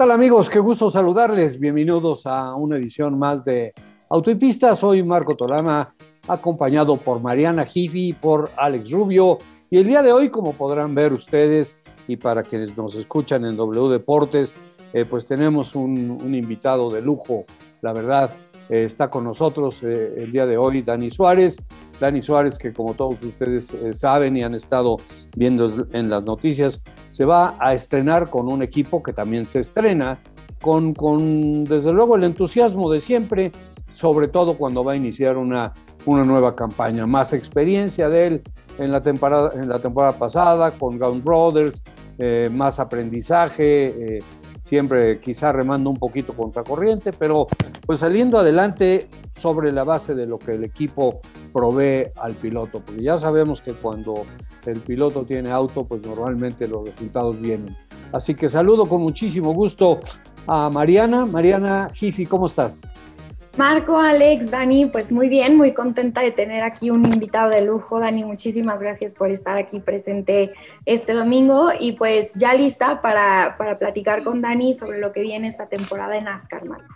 tal amigos? Qué gusto saludarles. Bienvenidos a una edición más de Autopista. Soy Marco Tolama, acompañado por Mariana Jifi y por Alex Rubio. Y el día de hoy, como podrán ver ustedes, y para quienes nos escuchan en W Deportes, eh, pues tenemos un, invitado de lujo, la verdad. Eh, está con nosotros eh, el día de hoy Dani Suárez. Dani Suárez, que como todos ustedes saben y han estado viendo en las noticias, se va a estrenar con un equipo que también se estrena, con, con desde luego el entusiasmo de siempre, sobre todo cuando va a iniciar una, una nueva campaña. Más experiencia de él en la temporada, en la temporada pasada con Gun Brothers, más aprendizaje, siempre quizá remando un poquito contracorriente, pero pues saliendo adelante sobre la base de lo que el equipo provee al piloto, porque ya sabemos que cuando el piloto tiene auto, pues normalmente los resultados vienen. Así que saludo con muchísimo gusto a Mariana. Mariana Jifi, ¿cómo estás? Marco, Alex, Dani, pues muy bien, muy contenta de tener aquí un invitado de lujo. Dani, muchísimas gracias por estar aquí presente este domingo y pues ya lista para, platicar con Dani sobre lo que viene esta temporada en NASCAR, Marco.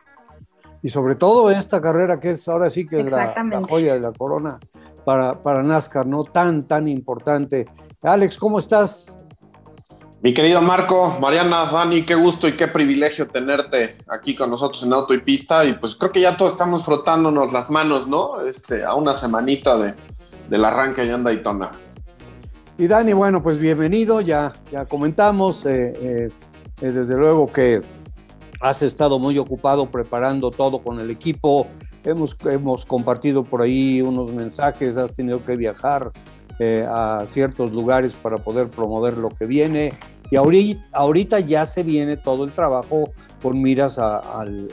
Y sobre todo esta carrera que es ahora sí que la, la, joya de la corona para, para NASCAR, ¿no? Tan, tan importante. Alex, ¿cómo estás? Mi querido Marco, Mariana, Dani, qué gusto y qué privilegio tenerte aquí con nosotros en Auto y Pista. Y pues creo que ya todos estamos frotándonos las manos, ¿no? Este, a una semanita de, del arranque allá en Daytona. Y Dani, bueno, pues bienvenido, ya, ya comentamos, eh, eh, eh, desde luego que has estado muy ocupado preparando todo con el equipo, hemos, hemos compartido por ahí unos mensajes, has tenido que viajar a ciertos lugares para poder promover lo que viene. Y ahorita, ya se viene todo el trabajo con miras al,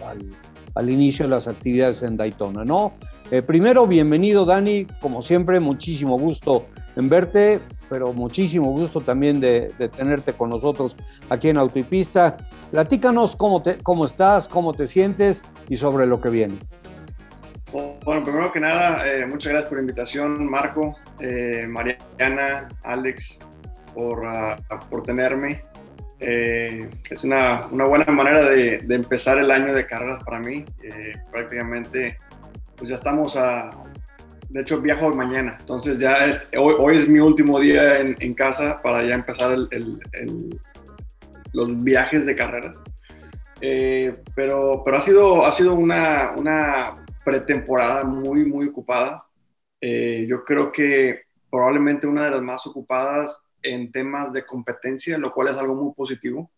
inicio de las actividades en Daytona, ¿no? Eh, primero, bienvenido Dani, como siempre, muchísimo gusto en verte, pero muchísimo gusto también de, tenerte con nosotros aquí en Autopista. Platícanos cómo, cómo estás, cómo te sientes y sobre lo que viene. Bueno, primero que nada, eh, muchas gracias por la invitación, Marco, eh, Mariana, Alex, por, uh, por tenerme. Eh, es una, una, buena manera de, de, empezar el año de carreras para mí. Eh, prácticamente, pues ya estamos a... De hecho, viajo mañana, entonces ya es, hoy, hoy, es mi último día en, en casa para ya empezar el, el, los viajes de carreras. Eh, pero, pero ha sido, ha sido una, una pretemporada muy, muy ocupada. yo creo que probablemente una de las más ocupadas en temas de competencia, lo cual es algo muy positivo.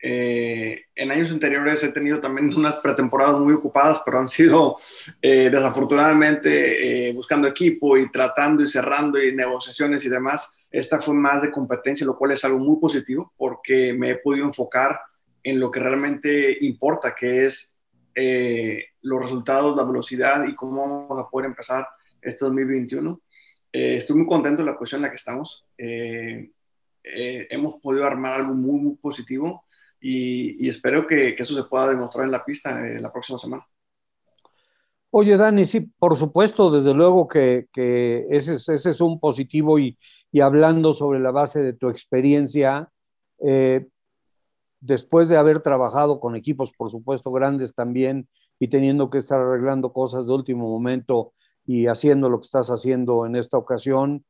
Eh, en años anteriores he tenido también unas pretemporadas muy ocupadas, pero han sido eh, desafortunadamente eh, buscando equipo y tratando y cerrando y negociaciones y demás. Esta fue más de competencia, lo cual es algo muy positivo porque me he podido enfocar en lo que realmente importa, que es los resultados, la velocidad y cómo vamos a poder empezar este 2021. Eh, estoy muy contento de la posición en la que estamos. Eh, eh, hemos podido armar algo muy, muy positivo y, espero que, eso se pueda demostrar en la pista la próxima semana. Oye, Dani, sí, por supuesto, desde luego que, ese, ese, es un positivo y, y, hablando sobre la base de tu experiencia, después de haber trabajado con equipos, por supuesto, grandes también y teniendo que estar arreglando cosas de último momento y haciendo lo que estás haciendo en esta ocasión.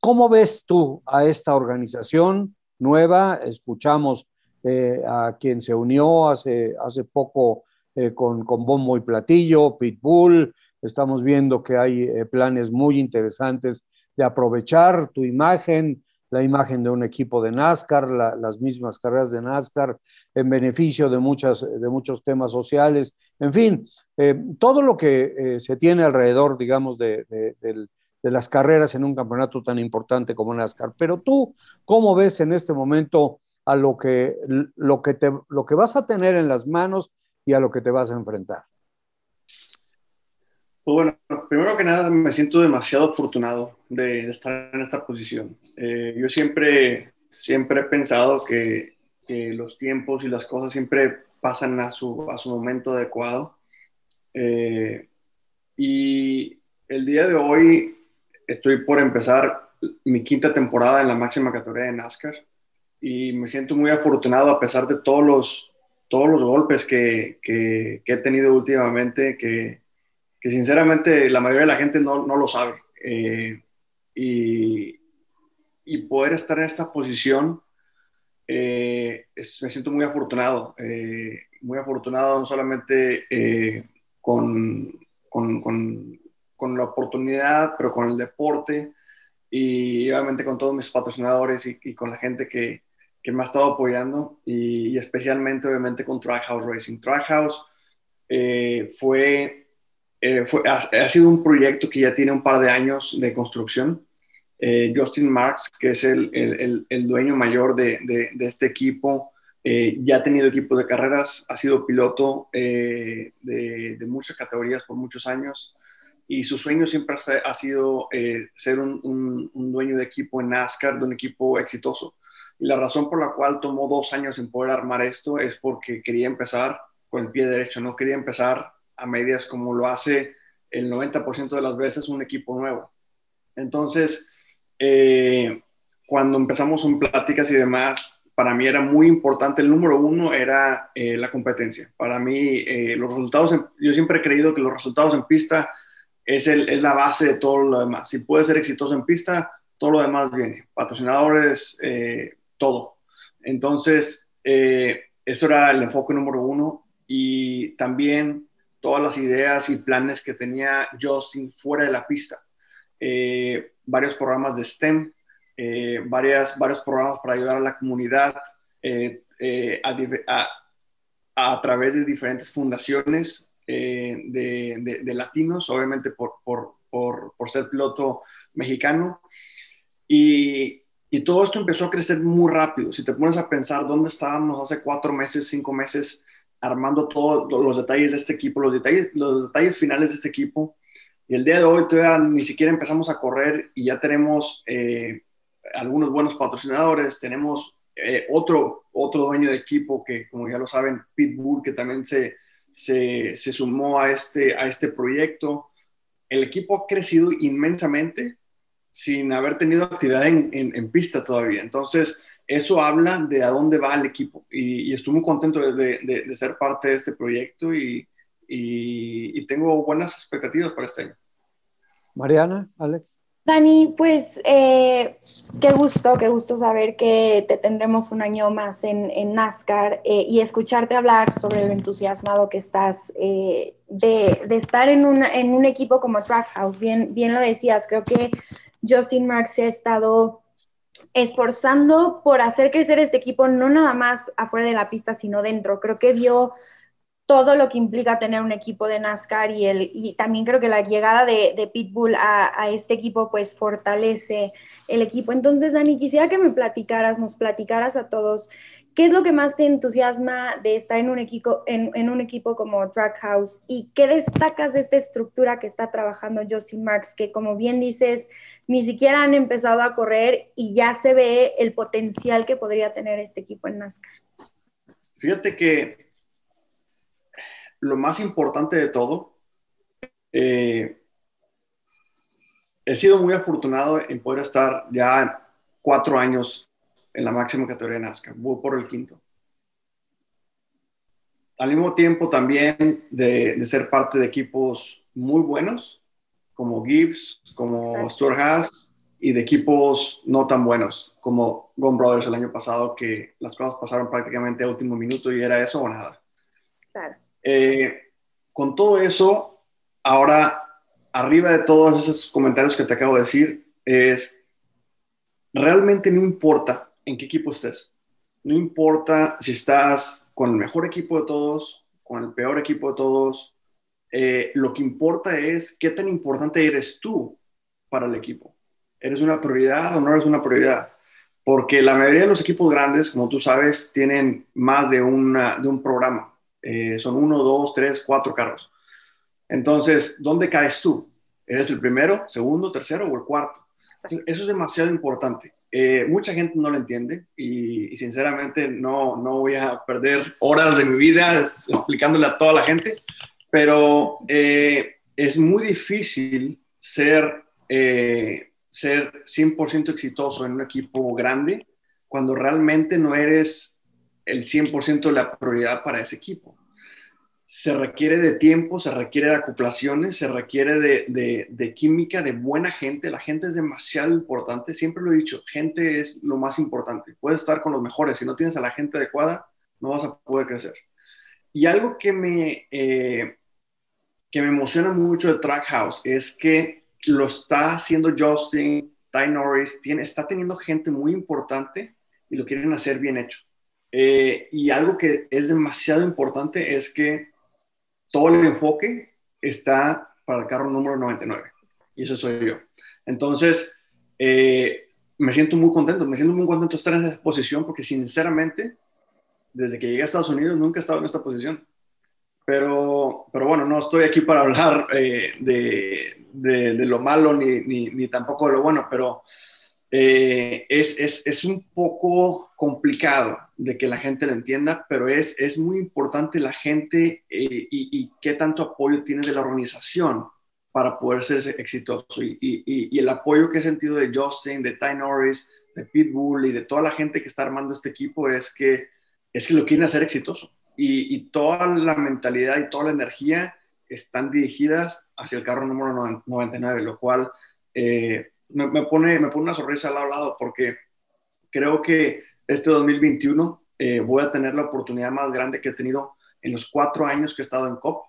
¿Cómo ves tú a esta organización nueva? Escuchamos eh, a quien se unió hace, hace poco eh, con, con, Bombo y Platillo, Pitbull. Estamos viendo que hay eh, planes muy interesantes de aprovechar tu imagen, la imagen de un equipo de NASCAR, las mismas carreras de NASCAR, en beneficio de, muchas, de muchos temas sociales, en fin, eh, todo lo que eh, se tiene alrededor, digamos, de, de, las carreras en un campeonato tan importante como NASCAR. Pero tú, ¿cómo ves en este momento a lo que, lo que, te, lo que vas a tener en las manos y a lo que te vas a enfrentar? Pues bueno, primero que nada me siento demasiado afortunado de, estar en esta posición. Eh, yo siempre, siempre he pensado que, los tiempos y las cosas siempre pasan a su, a su momento adecuado. Eh, y el día de hoy estoy por empezar mi quinta temporada en la máxima categoría de NASCAR y me siento muy afortunado a pesar de todos los todos los golpes que, que, he tenido últimamente, que, que, sinceramente la mayoría de la gente no, no lo sabe. Eh, y, y, poder estar en esta posición, eh, me siento muy afortunado, eh, muy afortunado no solamente con, con, con, la oportunidad, pero con el deporte y obviamente con todos mis patrocinadores y, con la gente que, que me ha estado apoyando y, especialmente obviamente con Trackhouse Racing. Trackhouse fue, eh, fue ha, sido un proyecto que ya tiene un par de años de construcción. Eh, Justin Marks, que es el, el, el dueño mayor de, de, este equipo, eh, ya ha tenido equipos de carreras, ha sido piloto de, de, muchas categorías por muchos años y su sueño siempre ha sido ser un, un, un dueño de equipo en NASCAR, de un equipo exitoso. Y la razón por la cual tomó dos años en poder armar esto es porque quería empezar con el pie derecho, no quería empezar a medias como lo hace el 90% de las veces un equipo nuevo. Entonces, eh, cuando empezamos en pláticas y demás, para mí era muy importante, el número uno era eh, la competencia. Para mí, eh, los resultados, yo siempre he creído que los resultados en pista es, el, es, la base de todo lo demás. Si puedes ser exitoso en pista, todo lo demás viene. Patrocinadores, todo. Entonces, eso era el enfoque número uno y también todas las ideas y planes que tenía Justin fuera de la pista. Eh, varios programas de STEM, eh, varias, varios programas para ayudar a la comunidad a, través de diferentes fundaciones de, latinos, obviamente por, por, por, por ser piloto mexicano. Y, y todo esto empezó a crecer muy rápido. Si te pones a pensar dónde estábamos hace cuatro meses, cinco meses, armando todos los detalles de este equipo, los detalles, los detalles finales de este equipo. Y el día de hoy todavía ni siquiera empezamos a correr y ya tenemos eh, algunos buenos patrocinadores, tenemos eh, otro, otro dueño de equipo que, como ya lo saben, Pitbull, que también se, se, se sumó a este, a este proyecto. El equipo ha crecido inmensamente sin haber tenido actividad en, en, pista todavía. Entonces, eso habla de a dónde va el equipo y, estoy muy contento de, de, ser parte de este proyecto y, y, tengo buenas expectativas para este año. Mariana, Alex. Dani, pues eh, qué gusto, qué gusto saber que te tendremos un año más en, en NASCAR eh, y escucharte hablar sobre lo entusiasmado que estás eh, de, de, estar en, una, en un equipo como Trackhouse. Bien, bien lo decías, creo que Justin Marks ha estado esforzando por hacer crecer este equipo, no nada más afuera de la pista, sino dentro. Creo que vio todo lo que implica tener un equipo de NASCAR y, el, y también creo que la llegada de, Pitbull a, a, este equipo pues fortalece el equipo. Entonces, Dani, quisiera que me platicaras, nos platicaras a todos ¿Qué es lo que más te entusiasma de estar en un equipo, en, un equipo como Trackhouse? ¿Y qué destacas de esta estructura que está trabajando Justin Marks? Que como bien dices, ni siquiera han empezado a correr y ya se ve el potencial que podría tener este equipo en NASCAR. Fíjate que lo más importante de todo, eh, he sido muy afortunado en poder estar ya cuatro años en la máxima categoría de NASCAR. Voy por el quinto. Al mismo tiempo también de, ser parte de equipos muy buenos, como Gibbs, como Stuart Haas, y de equipos no tan buenos, como Gone Brothers el año pasado, que las cosas pasaron prácticamente a último minuto y era eso o nada. Eh, con todo eso, ahora, arriba de todos esos comentarios que te acabo de decir, es, realmente no importa en qué equipo estés. No importa si estás con el mejor equipo de todos, con el peor equipo de todos. Eh, lo que importa es qué tan importante eres tú para el equipo. ¿Eres una prioridad o no eres una prioridad? Porque la mayoría de los equipos grandes, como tú sabes, tienen más de, una, de un programa. Eh, son uno, dos, tres, cuatro carros. Entonces, ¿dónde caes tú? ¿Eres el primero, segundo, tercero o el cuarto? Eso es demasiado importante. Eh, mucha gente no lo entiende y, sinceramente no, no, voy a perder horas de mi vida explicándole a toda la gente, pero eh, es muy difícil ser, eh, ser 100% exitoso en un equipo grande cuando realmente no eres el 100% de la prioridad para ese equipo. Se requiere de tiempo, se requiere de acoplaciones, se requiere de, química, de buena gente. La gente es demasiado importante. Siempre lo he dicho, gente es lo más importante. Puedes estar con los mejores. Si no tienes a la gente adecuada, no vas a poder crecer. Y algo que me, eh, que me emociona mucho de Trackhouse es que lo está haciendo Justin, Ty Norris, tiene, está teniendo gente muy importante y lo quieren hacer bien hecho. Eh, y algo que es demasiado importante es que todo el enfoque está para el carro número 99. Y ese soy yo. Entonces, eh, me siento muy contento, me siento muy contento de estar en esa posición porque sinceramente, desde que llegué a Estados Unidos nunca he estado en esta posición. Pero, pero bueno, no estoy aquí para hablar eh, de, lo malo ni, ni, ni, tampoco de lo bueno, pero eh, es, es, es, un poco complicado de que la gente lo entienda, pero es, es muy importante la gente eh, y, y, qué tanto apoyo tiene de la organización para poder ser exitoso. Y, y, el apoyo que he sentido de Justin, de Ty Norris, de Pitbull y de toda la gente que está armando este equipo es que, es que lo quieren hacer exitoso. Y, toda la mentalidad y toda la energía están dirigidas hacia el carro número 99, lo cual... Eh, me, pone, me pone una sonrisa al lado, lado porque creo que este 2021 eh, voy a tener la oportunidad más grande que he tenido en los cuatro años que he estado en COP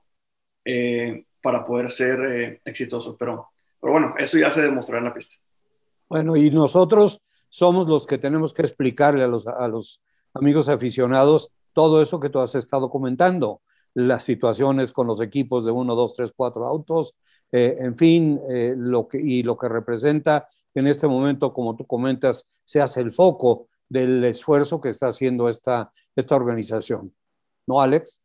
eh, para poder ser eh, exitoso. Pero, pero bueno, eso ya se demostrará en la pista. Bueno, y nosotros somos los que tenemos que explicarle a los, a los amigos aficionados todo eso que tú has estado comentando, las situaciones con los equipos de uno, dos, tres, cuatro autos, eh, en fin, eh, lo que, y lo que representa en este momento, como tú comentas, se hace el foco del esfuerzo que está haciendo esta, esta organización. ¿No, Alex?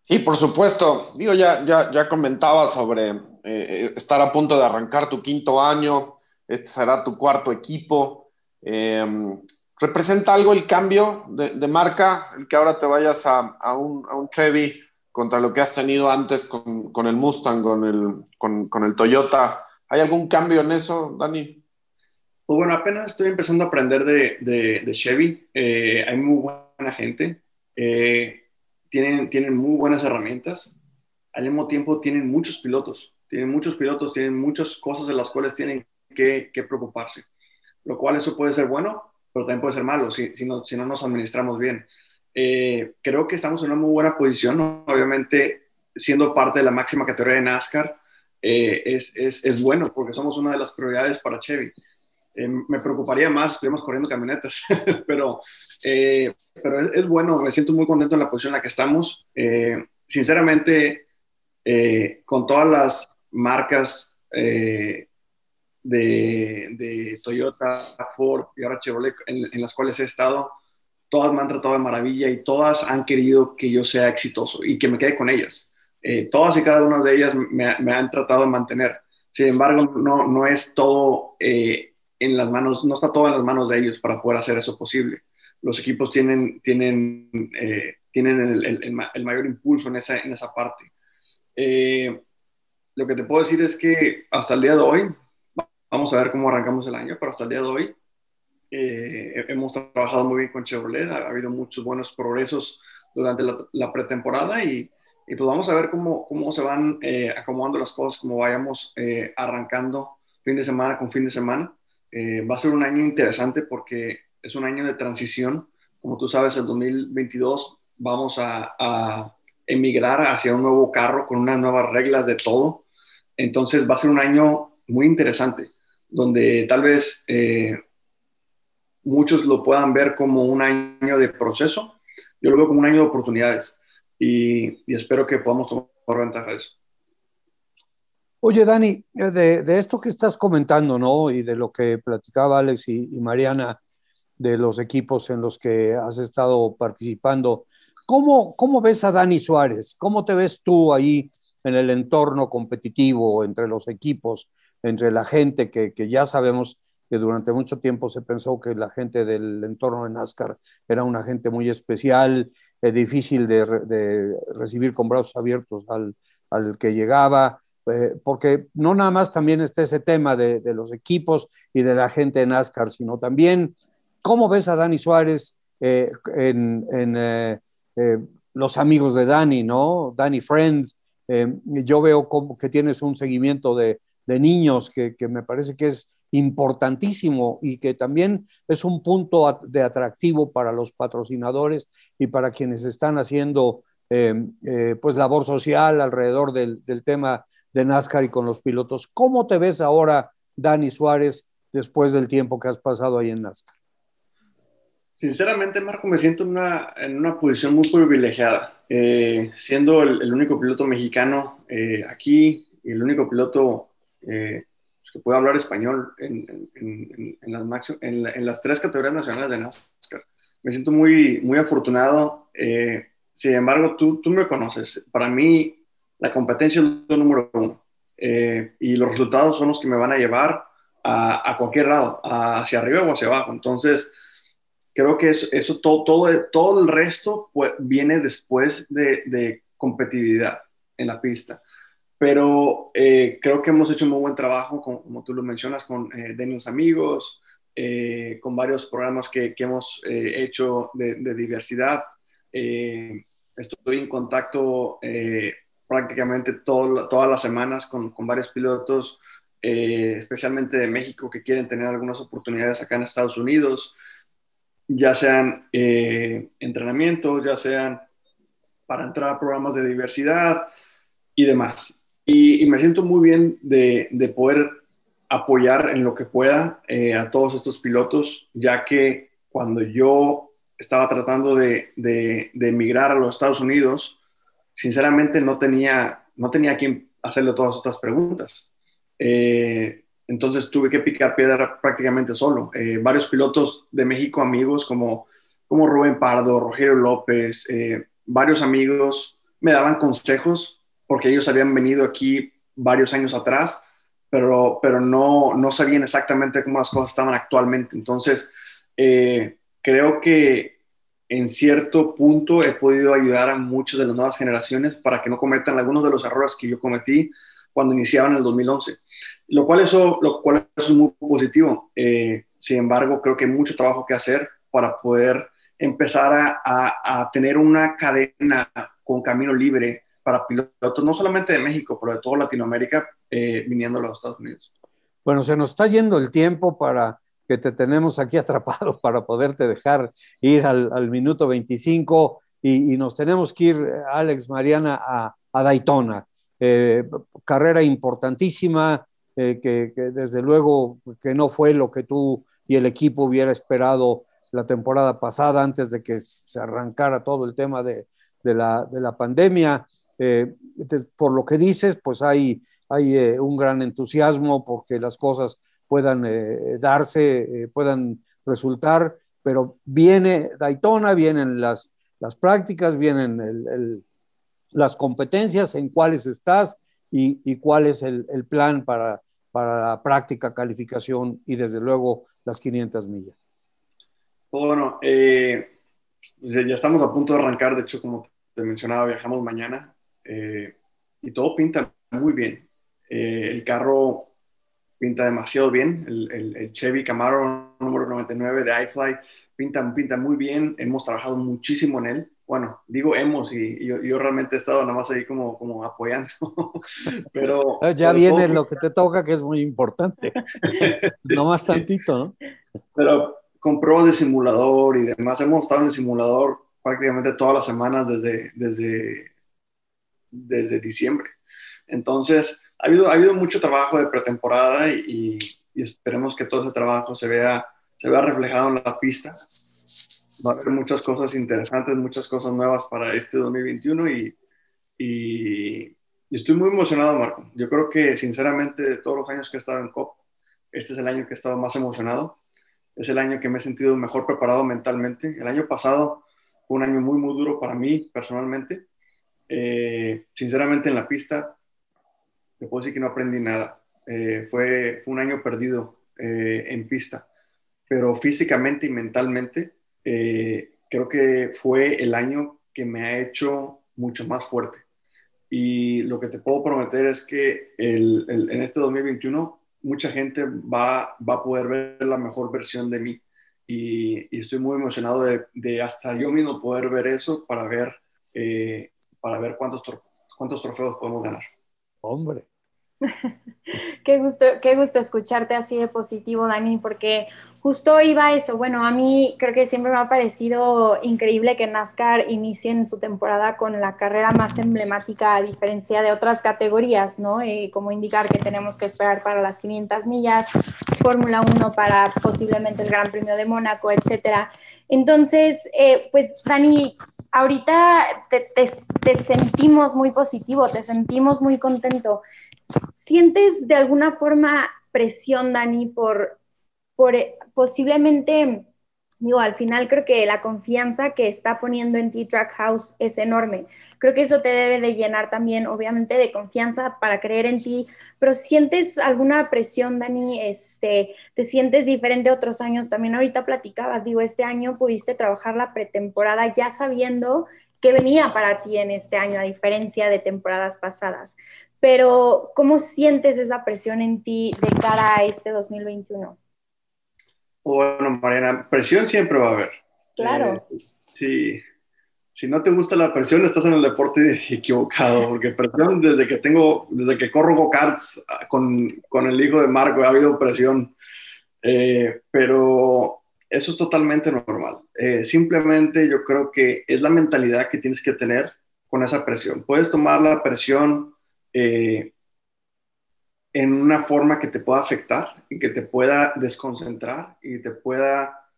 Sí, por supuesto. Digo, ya, ya, ya comentaba sobre eh, estar a punto de arrancar tu quinto año, este será tu cuarto equipo. ¿Representa algo el cambio de, marca, el que ahora te vayas a, a, un, a un Chevy contra lo que has tenido antes con, con el Mustang, con el, con, el Toyota. ¿Hay algún cambio en eso, Dani? Pues bueno, apenas estoy empezando a aprender de, de, Chevy. Eh, hay muy buena gente. Eh, tienen, tienen muy buenas herramientas. Al mismo tiempo tienen muchos pilotos. Tienen muchos pilotos, tienen muchas cosas de las cuales tienen que, que preocuparse. Lo cual eso puede ser bueno, pero también puede ser malo si, si, no, si no nos administramos bien. Eh, creo que estamos en una muy buena posición, obviamente siendo parte de la máxima categoría de NASCAR, eh, es, es, es, bueno porque somos una de las prioridades para Chevy. Eh, me preocuparía más si estuviéramos corriendo camionetas, pero, pero es, bueno, me siento muy contento en la posición en la que estamos. sinceramente, con todas las marcas de, de, Toyota, Ford y ahora Chevrolet en, en las cuales he estado, todas me han tratado de maravilla y todas han querido que yo sea exitoso y que me quede con ellas. Eh, todas y cada una de ellas me, han tratado de mantener. Sin embargo, no, no es todo eh, en las manos, no está todo en las manos de ellos para poder hacer eso posible. Los equipos tienen, tienen, eh, tienen el, mayor impulso en esa, en esa parte. lo que te puedo decir es que hasta el día de hoy, vamos a ver cómo arrancamos el año, pero hasta el día de hoy eh, hemos trabajado muy bien con Chevrolet, ha, habido muchos buenos progresos durante la, pretemporada y, y, pues vamos a ver cómo, cómo se van eh, acomodando las cosas, como vayamos eh, arrancando fin de semana con fin de semana. va a ser un año interesante porque es un año de transición. Como tú sabes, el 2022 vamos a, a emigrar hacia un nuevo carro con unas nuevas reglas de todo. Entonces va a ser un año muy interesante, donde tal vez muchos lo puedan ver como un año de proceso, yo lo veo como un año de oportunidades y, espero que podamos tomar ventaja de eso. Oye, Dani, eh, de, esto que estás comentando, ¿no? Y de lo que platicaba Alex y, Mariana, de los equipos en los que has estado participando, ¿cómo, ¿cómo ves a Dani Suárez? ¿Cómo te ves tú ahí en el entorno competitivo entre los equipos, entre la gente que, que ya sabemos que durante mucho tiempo se pensó que la gente del entorno de NASCAR era una gente muy especial, eh, difícil de, recibir con brazos abiertos al, al que llegaba, eh, porque no nada más también está ese tema de, de, los equipos y de la gente de NASCAR, sino también cómo ves a Dani Suárez en, los amigos de Dani, ¿no? Dani Friends. yo veo como que tienes un seguimiento de, niños que, que, me parece que es importantísimo y que también es un punto de atractivo para los patrocinadores y para quienes están haciendo pues labor social alrededor del, del tema de NASCAR y con los pilotos. ¿Cómo te ves ahora, Dani Suárez, después del tiempo que has pasado ahí en NASCAR? Sinceramente, Marco, me siento en una, en una posición muy privilegiada. Eh, siendo el, único piloto mexicano eh, aquí el único piloto eh, que puede hablar español en, en, en, las, en, las tres categorías nacionales de NASCAR. Me siento muy, muy afortunado. sin embargo, tú, tú me conoces. Para mí, la competencia es lo número uno. Eh, y los resultados son los que me van a llevar a, cualquier lado, hacia arriba o hacia abajo. Entonces, creo que eso, eso todo, todo, todo el resto pues, viene después de, competitividad en la pista. Pero eh, creo que hemos hecho un muy buen trabajo, como, tú lo mencionas, con eh, Denios Amigos, eh, con varios programas que, que hemos hecho de, de diversidad. estoy en contacto prácticamente todas las semanas con, con varios pilotos, eh, especialmente de México, que quieren tener algunas oportunidades acá en Estados Unidos, ya sean eh, entrenamientos, ya sean para entrar a programas de diversidad y demás. Y, me siento muy bien de, de, poder apoyar en lo que pueda eh, a todos estos pilotos, ya que cuando yo estaba tratando de, emigrar a los Estados Unidos, sinceramente no tenía, no tenía quien hacerle todas estas preguntas. Eh, entonces tuve que picar piedra prácticamente solo. Eh, varios pilotos de México, amigos como, como Rubén Pardo, Rogelio López, varios amigos me daban consejos porque ellos habían venido aquí varios años atrás, pero, pero no, no sabían exactamente cómo las cosas estaban actualmente. Entonces, creo que en cierto punto he podido ayudar a muchas de las nuevas generaciones para que no cometan algunos de los errores que yo cometí cuando iniciaban en el 2011, lo cual, eso, lo cual es muy positivo. Eh, sin embargo, creo que hay mucho trabajo que hacer para poder empezar a, a, tener una cadena con camino libre para pilotos, no solamente de México, pero de toda Latinoamérica, eh, viniendo a los Estados Unidos. Bueno, se nos está yendo el tiempo para que te tenemos aquí atrapado para poderte dejar ir al, minuto 25 y, nos tenemos que ir, Alex, Mariana, a, Daytona. Eh, carrera importantísima, eh, que, desde luego que no fue lo que tú y el equipo hubiera esperado la temporada pasada antes de que se arrancara todo el tema de, la, pandemia. Eh, por lo que dices, pues hay, hay un gran entusiasmo porque las cosas puedan eh, darse, eh, puedan resultar, pero viene Daytona, vienen las, las prácticas, vienen las competencias, en cuáles estás y, cuál es el, plan para, para la práctica, calificación y desde luego las 500 millas. Bueno, eh, ya estamos a punto de arrancar, de hecho, como te mencionaba, viajamos mañana y todo pinta muy bien. el carro pinta demasiado bien. El, Chevy Camaro número 99 de iFly pinta, pinta muy bien. Hemos trabajado muchísimo en él. Bueno, digo hemos y, yo, realmente he estado nada más ahí como, como apoyando. pero ah, ya viene lo que te toca, que es muy importante. no más tantito, ¿no? Pero con pruebas de simulador y demás, hemos estado en el simulador prácticamente todas las semanas desde, desde, desde diciembre. Entonces, ha habido, ha habido mucho trabajo de pretemporada y, esperemos que todo ese trabajo se vea, se vea reflejado en la pista. Va a haber muchas cosas interesantes, muchas cosas nuevas para este 2021 y, y, estoy muy emocionado, Marco. Yo creo que, sinceramente, de todos los años que he estado en COP, este es el año que he estado más emocionado. Es el año que me he sentido mejor preparado mentalmente. El año pasado fue un año muy, muy duro para mí personalmente. Eh, sinceramente, en la pista te puedo decir que no aprendí nada. Eh, fue, un año perdido eh, en pista, pero físicamente y mentalmente eh, creo que fue el año que me ha hecho mucho más fuerte. Y lo que te puedo prometer es que en este 2021 mucha gente va, va a poder ver la mejor versión de mí. y, estoy muy emocionado de, hasta yo mismo poder ver eso para ver, eh, para ver cuántos, cuántos trofeos podemos ganar. Hombre. qué, gusto, qué gusto escucharte así de positivo, Dani, porque justo iba eso. Bueno, a mí creo que siempre me ha parecido increíble que NASCAR inicie en su temporada con la carrera más emblemática a diferencia de otras categorías, ¿no? Eh, como indicar que tenemos que esperar para las 500 millas, Fórmula 1 para posiblemente el Gran Premio de Mónaco, etcétera. Entonces, eh, pues Dani, ahorita te, te sentimos muy positivo, te sentimos muy contento. ¿Sientes de alguna forma presión, Dani, por por eh, posiblemente, digo, al final creo que la confianza que está poniendo en ti Trackhouse es enorme. Creo que eso te debe de llenar también, obviamente, de confianza para creer en ti, pero ¿sientes alguna presión, Dani? Este, ¿Te sientes diferente a otros años? También ahorita platicabas, digo, este año pudiste trabajar la pretemporada ya sabiendo que venía para ti en este año, a diferencia de temporadas pasadas. Pero, ¿cómo sientes esa presión en ti de cara a este 2021? Bueno, Mariana, presión siempre va a haber. Claro. Eh, si, no te gusta la presión, estás en el deporte equivocado, porque presión desde que tengo, desde que corro go-karts ah, con, con, el hijo de Marco, ha habido presión, eh, pero eso es totalmente normal. Eh, simplemente yo creo que es la mentalidad que tienes que tener con esa presión. Puedes tomar la presión en una forma que te pueda afectar y que te pueda desconcentrar y te pueda,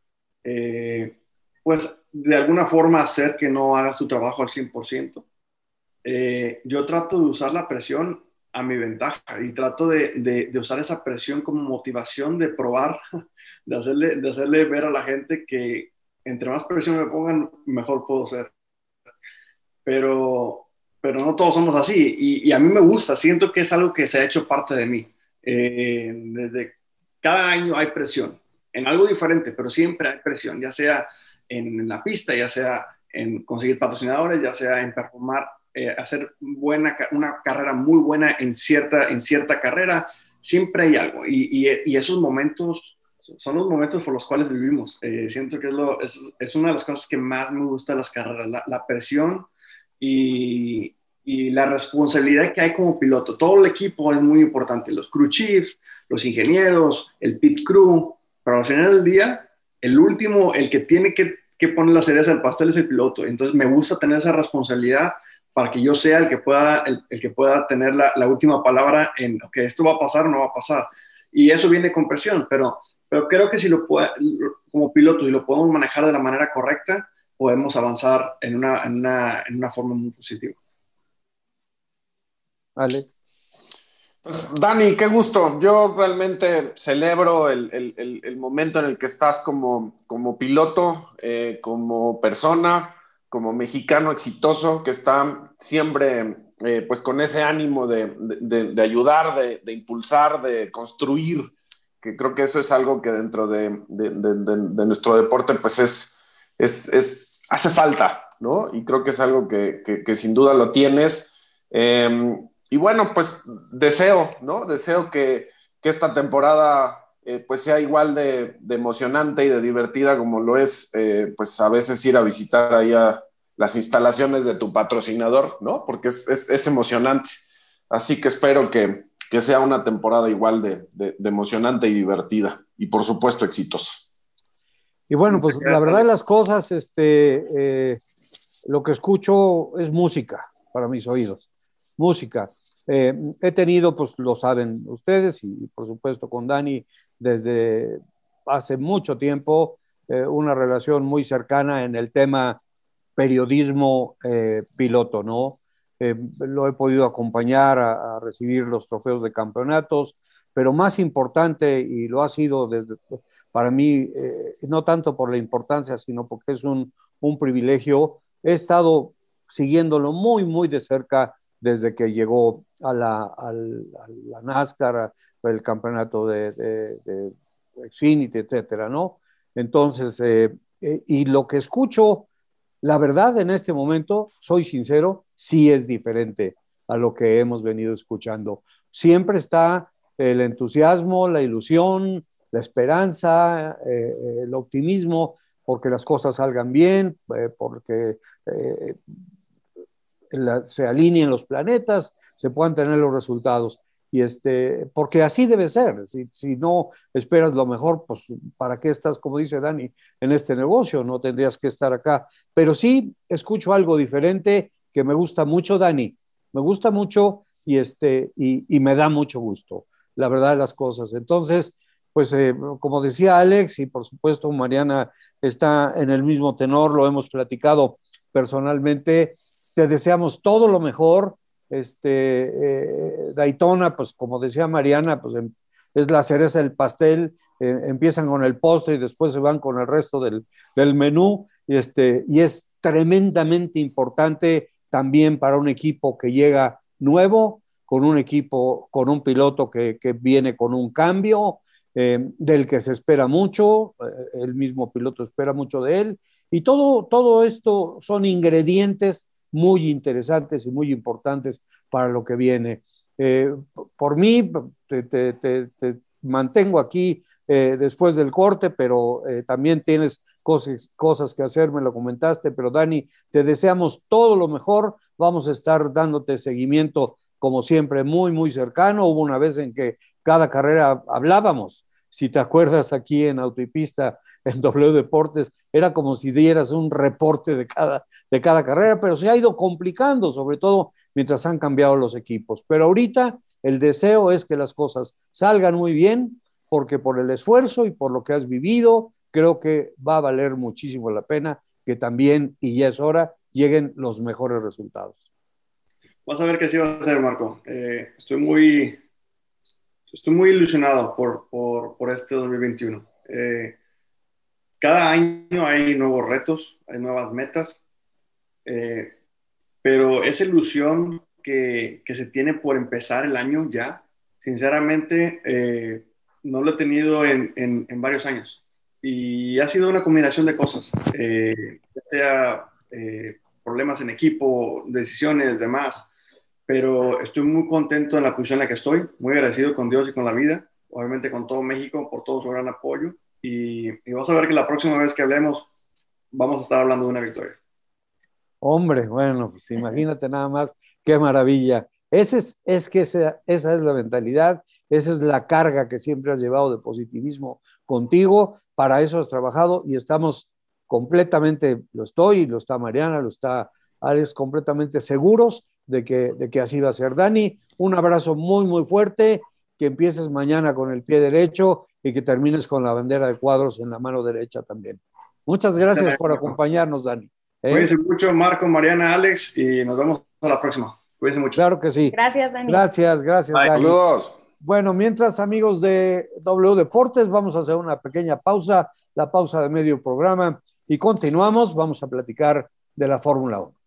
eh, pues, de alguna forma hacer que no hagas tu trabajo al 100%. Eh, yo trato de usar la presión a mi ventaja y trato de, de, usar esa presión como motivación de probar, de hacerle, de hacerle ver a la gente que entre más presión me pongan, mejor puedo ser. Pero pero no todos somos así. Y, a mí me gusta, siento que es algo que se ha hecho parte de mí. Eh, desde cada año hay presión, en algo diferente, pero siempre hay presión, ya sea en, la pista, ya sea en conseguir patrocinadores, ya sea en performar, eh, hacer buena, una carrera muy buena en cierta, en cierta carrera, siempre hay algo. Y, esos momentos son los momentos por los cuales vivimos. Eh, siento que es, es, una de las cosas que más me gusta de las carreras, la presión y, la responsabilidad que hay como piloto. Todo el equipo es muy importante, los crew chiefs, los ingenieros, el pit crew, pero al final del día, el último, el que tiene que, poner la cereza del pastel es el piloto. Entonces me gusta tener esa responsabilidad para que yo sea el que pueda, el, que pueda tener la, última palabra en, que esto va a pasar o no va a pasar. Y eso viene con presión, pero, pero creo que si lo puede, como piloto, si lo podemos manejar de la manera correcta, podemos avanzar en una, en una, en una forma muy positiva. Alex. Pues, Dani, qué gusto. Yo realmente celebro el, el, el, momento en el que estás como, como piloto, eh, como persona, como mexicano exitoso, que está siempre eh, pues con ese ánimo de, de, de ayudar, de, impulsar, de construir, que creo que eso es algo que dentro de, nuestro deporte pues es, es, es hace falta, ¿no? Y creo que es algo que, sin duda lo tienes. Em, y bueno, pues deseo, ¿no? Deseo que, esta temporada eh, pues sea igual de, emocionante y de divertida como lo es, eh, pues a veces ir a visitar ahí las instalaciones de tu patrocinador, ¿no? Porque es, emocionante. Así que espero que, sea una temporada igual de, de emocionante y divertida y por supuesto exitosa. Y bueno, pues la verdad de las cosas, este, eh, lo que escucho es música para mis oídos, música. Eh, he tenido, pues lo saben ustedes y por supuesto con Dani desde hace mucho tiempo, eh, una relación muy cercana en el tema periodismo piloto, ¿no? lo he podido acompañar a, a recibir los trofeos de campeonatos, pero más importante, y lo ha sido desde para mí, eh, no tanto por la importancia, sino porque es un, un, privilegio. He estado siguiéndolo muy, muy de cerca desde que llegó a la, a la NASCAR, el campeonato de, de, Xfinity, etcétera, ¿no? Entonces, eh, eh, y lo que escucho, la verdad, en este momento, soy sincero, sí es diferente a lo que hemos venido escuchando. Siempre está el entusiasmo, la ilusión, la esperanza, el optimismo, porque las cosas salgan bien, porque se alineen los planetas, se puedan tener los resultados. Y este, porque así debe ser. Si, si, no esperas lo mejor, pues ¿para qué estás, como dice Dani, en este negocio? No tendrías que estar acá. Pero sí escucho algo diferente que me gusta mucho, Dani. Me gusta mucho y, este, y, me da mucho gusto, la verdad de las cosas. Entonces, pues eh, como decía Alex, y por supuesto Mariana está en el mismo tenor, lo hemos platicado personalmente, te deseamos todo lo mejor este, eh, Daytona, pues como decía Mariana, pues em, es la cereza del pastel, eh, empiezan con el postre y después se van con el resto del, menú, y, este, y es tremendamente importante también para un equipo que llega nuevo, con un equipo, con un piloto que, viene con un cambio, eh, del que se espera mucho, el mismo piloto espera mucho de él, y todo, todo esto son ingredientes muy interesantes y muy importantes para lo que viene. Eh, por mí, te, mantengo aquí eh, después del corte, pero eh, también tienes cosas, cosas que hacer, me lo comentaste, pero Dani, te deseamos todo lo mejor, vamos a estar dándote seguimiento como siempre muy, muy cercano. Hubo una vez en que cada carrera hablábamos, si te acuerdas aquí en Autopista, en W Deportes, era como si dieras un reporte de cada, de cada carrera, pero se ha ido complicando, sobre todo mientras han cambiado los equipos. Pero ahorita el deseo es que las cosas salgan muy bien, porque por el esfuerzo y por lo que has vivido, creo que va a valer muchísimo la pena que también, y ya es hora, lleguen los mejores resultados. Vas a ver qué sí va a ser, Marco. Eh, estoy muy, estoy muy ilusionado por, por, este 2021. Eh, cada año hay nuevos retos, hay nuevas metas. Eh, pero esa ilusión que, que, se tiene por empezar el año ya, sinceramente, eh, no lo he tenido en, en, varios años. Y ha sido una combinación de cosas, sea problemas en equipo, decisiones, demás, pero estoy muy contento en la posición en la que estoy, muy agradecido con Dios y con la vida, obviamente con todo México por todo su gran apoyo. Y, y vas a ver que la próxima vez que hablemos, vamos a estar hablando de una victoria. Hombre, bueno, pues imagínate nada más, qué maravilla. Ese es, es que esa, esa es la mentalidad, esa es la carga que siempre has llevado de positivismo contigo, para eso has trabajado y estamos completamente, lo estoy, lo está Mariana, lo está Alex, completamente seguros de que, de que así va a ser. Dani, un abrazo muy, muy fuerte, que empieces mañana con el pie derecho y que termines con la bandera de cuadros en la mano derecha también. Muchas gracias por acompañarnos, Dani. ¿Eh? Cuídense mucho, Marco, Mariana, Alex, y nos vemos a la próxima. Cuídense mucho. Claro que sí. Gracias, Dani. Gracias, gracias, Dani. Saludos. Bueno, mientras, amigos de W Deportes, vamos a hacer una pequeña pausa, la pausa de medio programa, y continuamos. Vamos a platicar de la Fórmula 1.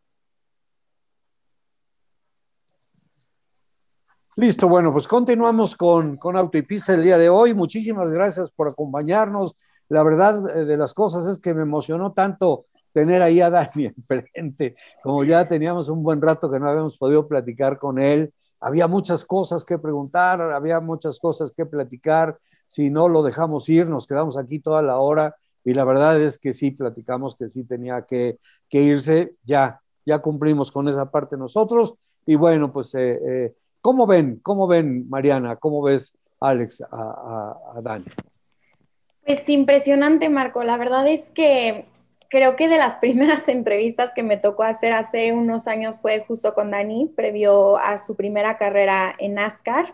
Listo, bueno, pues continuamos con, con Auto y Pista el día de hoy. Muchísimas gracias por acompañarnos. La verdad eh, de las cosas es que me emocionó tanto tener ahí a Dani enfrente, como ya teníamos un buen rato que no habíamos podido platicar con él, había muchas cosas que preguntar, había muchas cosas que platicar, si no lo dejamos ir, nos quedamos aquí toda la hora. Y la verdad es que sí, platicamos que sí tenía que, irse, ya, ya cumplimos con esa parte nosotros. Y bueno, pues, eh, eh, ¿cómo ven? ¿Cómo ven, Mariana? ¿Cómo ves, Alex, a, Dani? Pues impresionante, Marco. La verdad es que creo que de las primeras entrevistas que me tocó hacer hace unos años fue justo con Dani, previo a su primera carrera en NASCAR,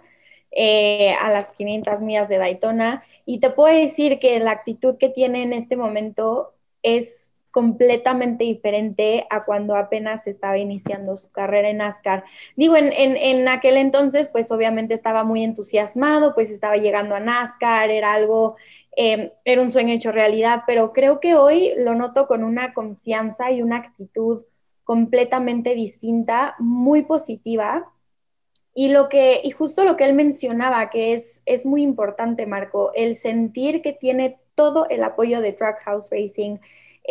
eh, a las 500 millas de Daytona. Y te puedo decir que la actitud que tiene en este momento es completamente diferente a cuando apenas estaba iniciando su carrera en NASCAR. Digo, en, en, aquel entonces, pues obviamente estaba muy entusiasmado, pues estaba llegando a NASCAR, era algo Em, era un sueño hecho realidad, pero creo que hoy lo noto con una confianza y una actitud completamente distinta, muy positiva. Y lo que, y justo lo que él mencionaba, que es, es muy importante, Marco, el sentir que tiene todo el apoyo de Trackhouse Racing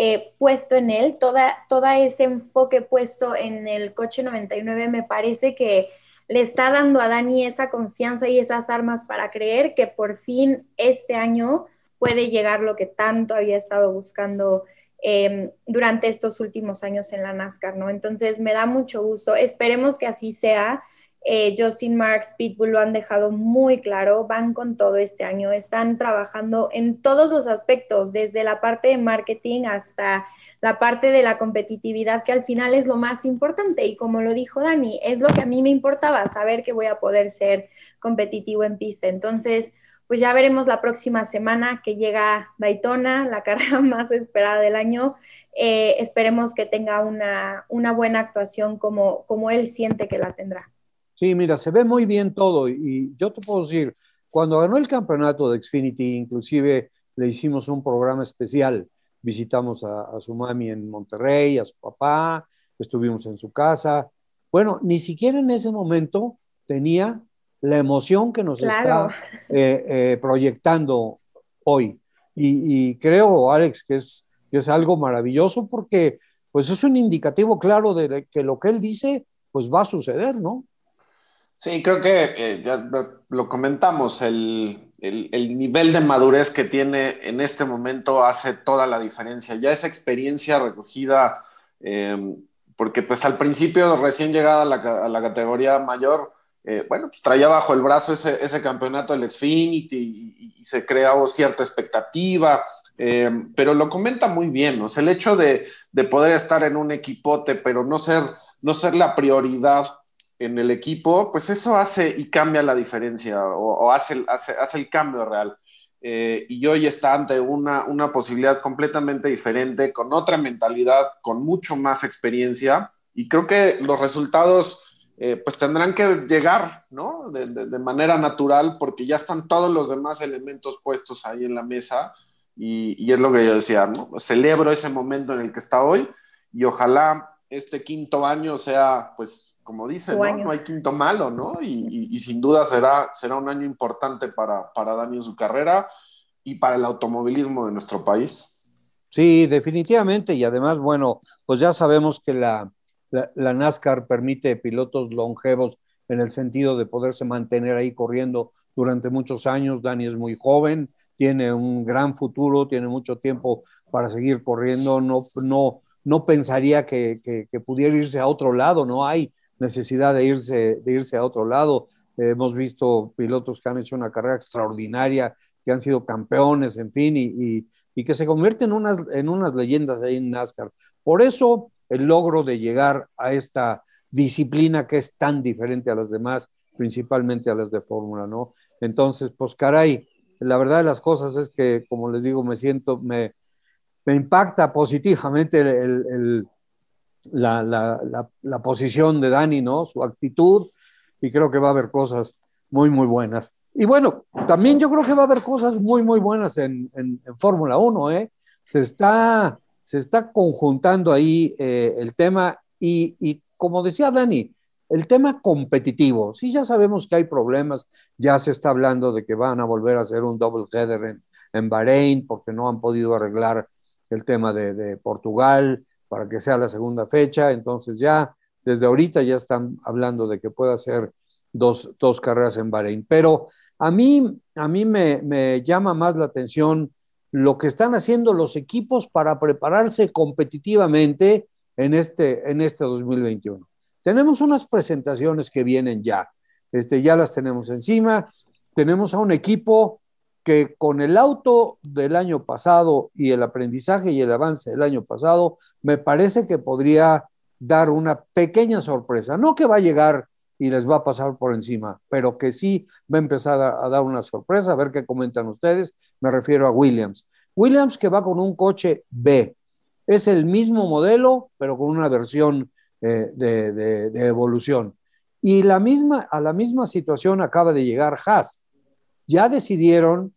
eh, puesto en él, toda, ese enfoque puesto en el coche 99, me parece que le está dando a Dani esa confianza y esas armas para creer que por fin este año puede llegar lo que tanto había estado buscando em, durante estos últimos años en la NASCAR, ¿no? Entonces me da mucho gusto, esperemos que así sea. Eh, Justin Marks, Pitbull lo han dejado muy claro, van con todo este año, están trabajando en todos los aspectos, desde la parte de marketing hasta la parte de la competitividad, que al final es lo más importante. Y como lo dijo Dani, es lo que a mí me importaba, saber que voy a poder ser competitivo en pista. Entonces, pues ya veremos la próxima semana que llega Daytona, la carrera más esperada del año. Eh, esperemos que tenga una, buena actuación como él siente que la tendrá. Sí, mira, se ve muy bien todo y yo te puedo decir, cuando ganó el campeonato de Xfinity, inclusive le hicimos un programa especial visitamos a, su mami en Monterrey, a su papá, estuvimos en su casa. Bueno, ni siquiera en ese momento tenía la emoción que nos está eh, eh, proyectando hoy. Y, creo, Alex, que es, que es algo maravilloso porque pues es un indicativo claro de que lo que él dice pues va a suceder, ¿no? Sí, creo que eh, ya lo comentamos, el, el, nivel de madurez que tiene en este momento hace toda la diferencia. Ya esa experiencia recogida, em, porque pues al principio, recién llegada a la, categoría mayor, eh, bueno, pues traía bajo el brazo ese, campeonato del Xfinity y, se creaba cierta expectativa, em, pero lo comenta muy bien, o sea, el hecho de, de, poder estar en un equipote, pero no ser, no ser la prioridad en el equipo, pues eso hace y cambia la diferencia o, hace, hace, hace, el cambio real. Eh, y hoy está ante una, una posibilidad completamente diferente, con otra mentalidad, con mucho más experiencia. Y creo que los resultados eh, pues tendrán que llegar, ¿no? De, de, manera natural, porque ya están todos los demás elementos puestos ahí en la mesa. Y, y, es lo que yo decía, ¿no? Celebro ese momento en el que está hoy y ojalá este quinto año sea pues como dicen, ¿no? no hay quinto malo, ¿no? Y, sin duda será, será un año importante para, para Dani en su carrera y para el automovilismo de nuestro país. Sí, definitivamente. Y además, bueno, pues ya sabemos que la, la, NASCAR permite pilotos longevos en el sentido de poderse mantener ahí corriendo durante muchos años. Dani es muy joven, tiene un gran futuro, tiene mucho tiempo para seguir corriendo. No, no, no pensaría que, que, que pudiera irse a otro lado, no hay necesidad de irse, de irse a otro lado. hemos visto pilotos que han hecho una carrera extraordinaria, que han sido campeones, en fin, y, y, que se convierten en unas, en unas leyendas ahí en NASCAR. Por eso el logro de llegar a esta disciplina que es tan diferente a las demás, principalmente a las de Fórmula, ¿no? Entonces, pues caray, la verdad de las cosas es que, como les digo, me siento, me, me impacta positivamente el, la, la, la, posición de Dani, ¿no? Su actitud, y creo que va a haber cosas muy, muy buenas. Y bueno, también yo creo que va a haber cosas muy, muy buenas en, en, Fórmula 1, ¿eh? Se está, se está conjuntando ahí eh, el tema y, y, como decía Dani, el tema competitivo. Sí, ya sabemos que hay problemas, ya se está hablando de que van a volver a hacer un double header en, en Bahrein porque no han podido arreglar el tema de, de Portugal para que sea la segunda fecha. Entonces ya desde ahorita ya están hablando de que pueda ser dos, dos carreras en Bahrein. Pero a mí, a mí me, me, llama más la atención lo que están haciendo los equipos para prepararse competitivamente en este, en este 2021. Tenemos unas presentaciones que vienen ya, este, ya las tenemos encima. Tenemos a un equipo que con el auto del año pasado y el aprendizaje y el avance del año pasado, me parece que podría dar una pequeña sorpresa. No que va a llegar y les va a pasar por encima, pero que sí va a empezar a, dar una sorpresa, a ver qué comentan ustedes. Me refiero a Williams. Williams que va con un coche B. Es el mismo modelo, pero con una versión eh, de, de, evolución. Y la misma, a la misma situación acaba de llegar Haas. Ya decidieron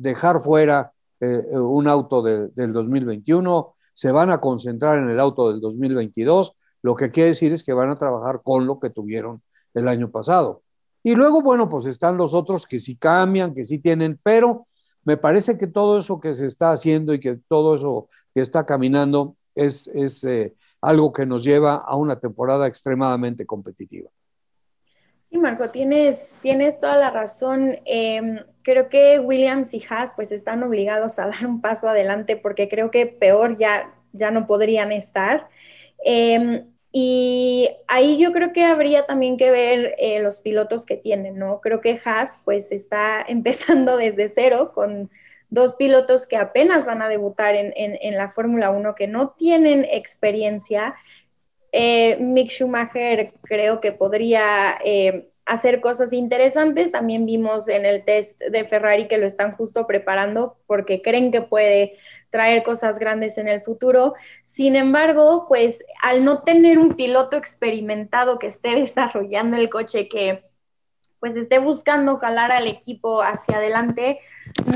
dejar fuera eh, un auto del 2021, se van a concentrar en el auto del 2022, lo que quiere decir es que van a trabajar con lo que tuvieron el año pasado. Y luego, bueno, pues están los otros que sí cambian, que sí tienen, pero me parece que todo eso que se está haciendo y que todo eso que está caminando es, es eh, algo que nos lleva a una temporada extremadamente competitiva. Sí, Marco, tienes, tienes toda la razón. Em, creo que Williams y Haas pues están obligados a dar un paso adelante porque creo que peor ya, ya no podrían estar. Em, y ahí yo creo que habría también que ver eh, los pilotos que tienen, ¿no? Creo que Haas pues está empezando desde cero con dos pilotos que apenas van a debutar en, en, la Fórmula 1, que no tienen experiencia. Eh, Mick Schumacher creo que podría eh, hacer cosas interesantes. También vimos en el test de Ferrari que lo están justo preparando porque creen que puede traer cosas grandes en el futuro. Sin embargo, pues al no tener un piloto experimentado que esté desarrollando el coche que pues esté buscando jalar al equipo hacia adelante,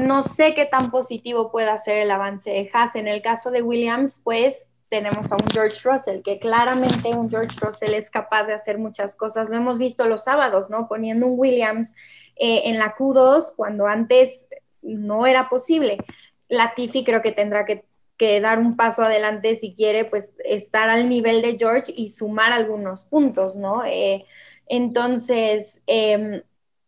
no sé qué tan positivo pueda ser el avance de Haas. En el caso de Williams, pues tenemos a un George Russell, que claramente un George Russell es capaz de hacer muchas cosas. Lo hemos visto los sábados, ¿no? Poniendo un Williams eh, en la Q2 cuando antes no era posible. Latifi creo que tendrá que, dar un paso adelante si quiere, pues estar al nivel de George y sumar algunos puntos, ¿no? Eh, entonces, em,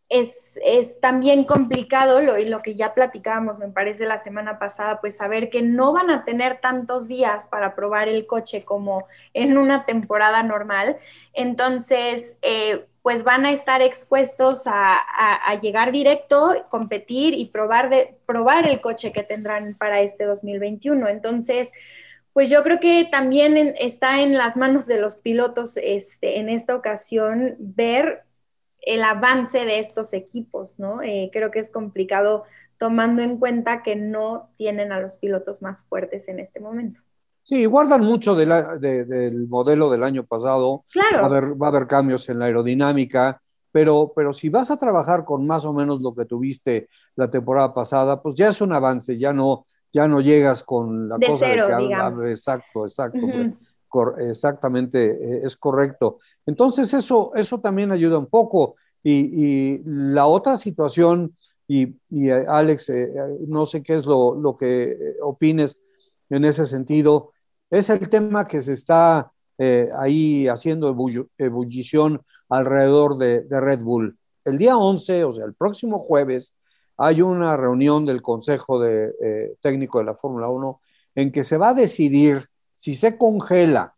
es, también complicado, lo, y lo que ya platicábamos, me parece, la semana pasada, pues saber que no van a tener tantos días para probar el coche como en una temporada normal. Entonces, eh, pues van a estar expuestos a, llegar directo, competir y probar, de, probar el coche que tendrán para este 2021. Entonces, pues yo creo que también está en las manos de los pilotos este, en esta ocasión ver el avance de estos equipos, ¿no? Eh, creo que es complicado tomando en cuenta que no tienen a los pilotos más fuertes en este momento. Sí, guardan mucho del modelo del año pasado. Claro. Va a, haber, va a haber cambios en la aerodinámica, pero, pero si vas a trabajar con más o menos lo que tuviste la temporada pasada, pues ya es un avance, ya no, ya no llegas con la cosa de que exacto, exacto, exactamente, eh, es correcto. Entonces eso, eso también ayuda un poco. Y, la otra situación, y, eh, Alex, eh, no sé qué es lo, lo que opines en ese sentido, es el tema que se está ahí haciendo ebullición alrededor de, Red Bull. El día 11, o sea, el próximo jueves, hay una reunión del Consejo de, Técnico de la Fórmula 1 en que se va a decidir si se congela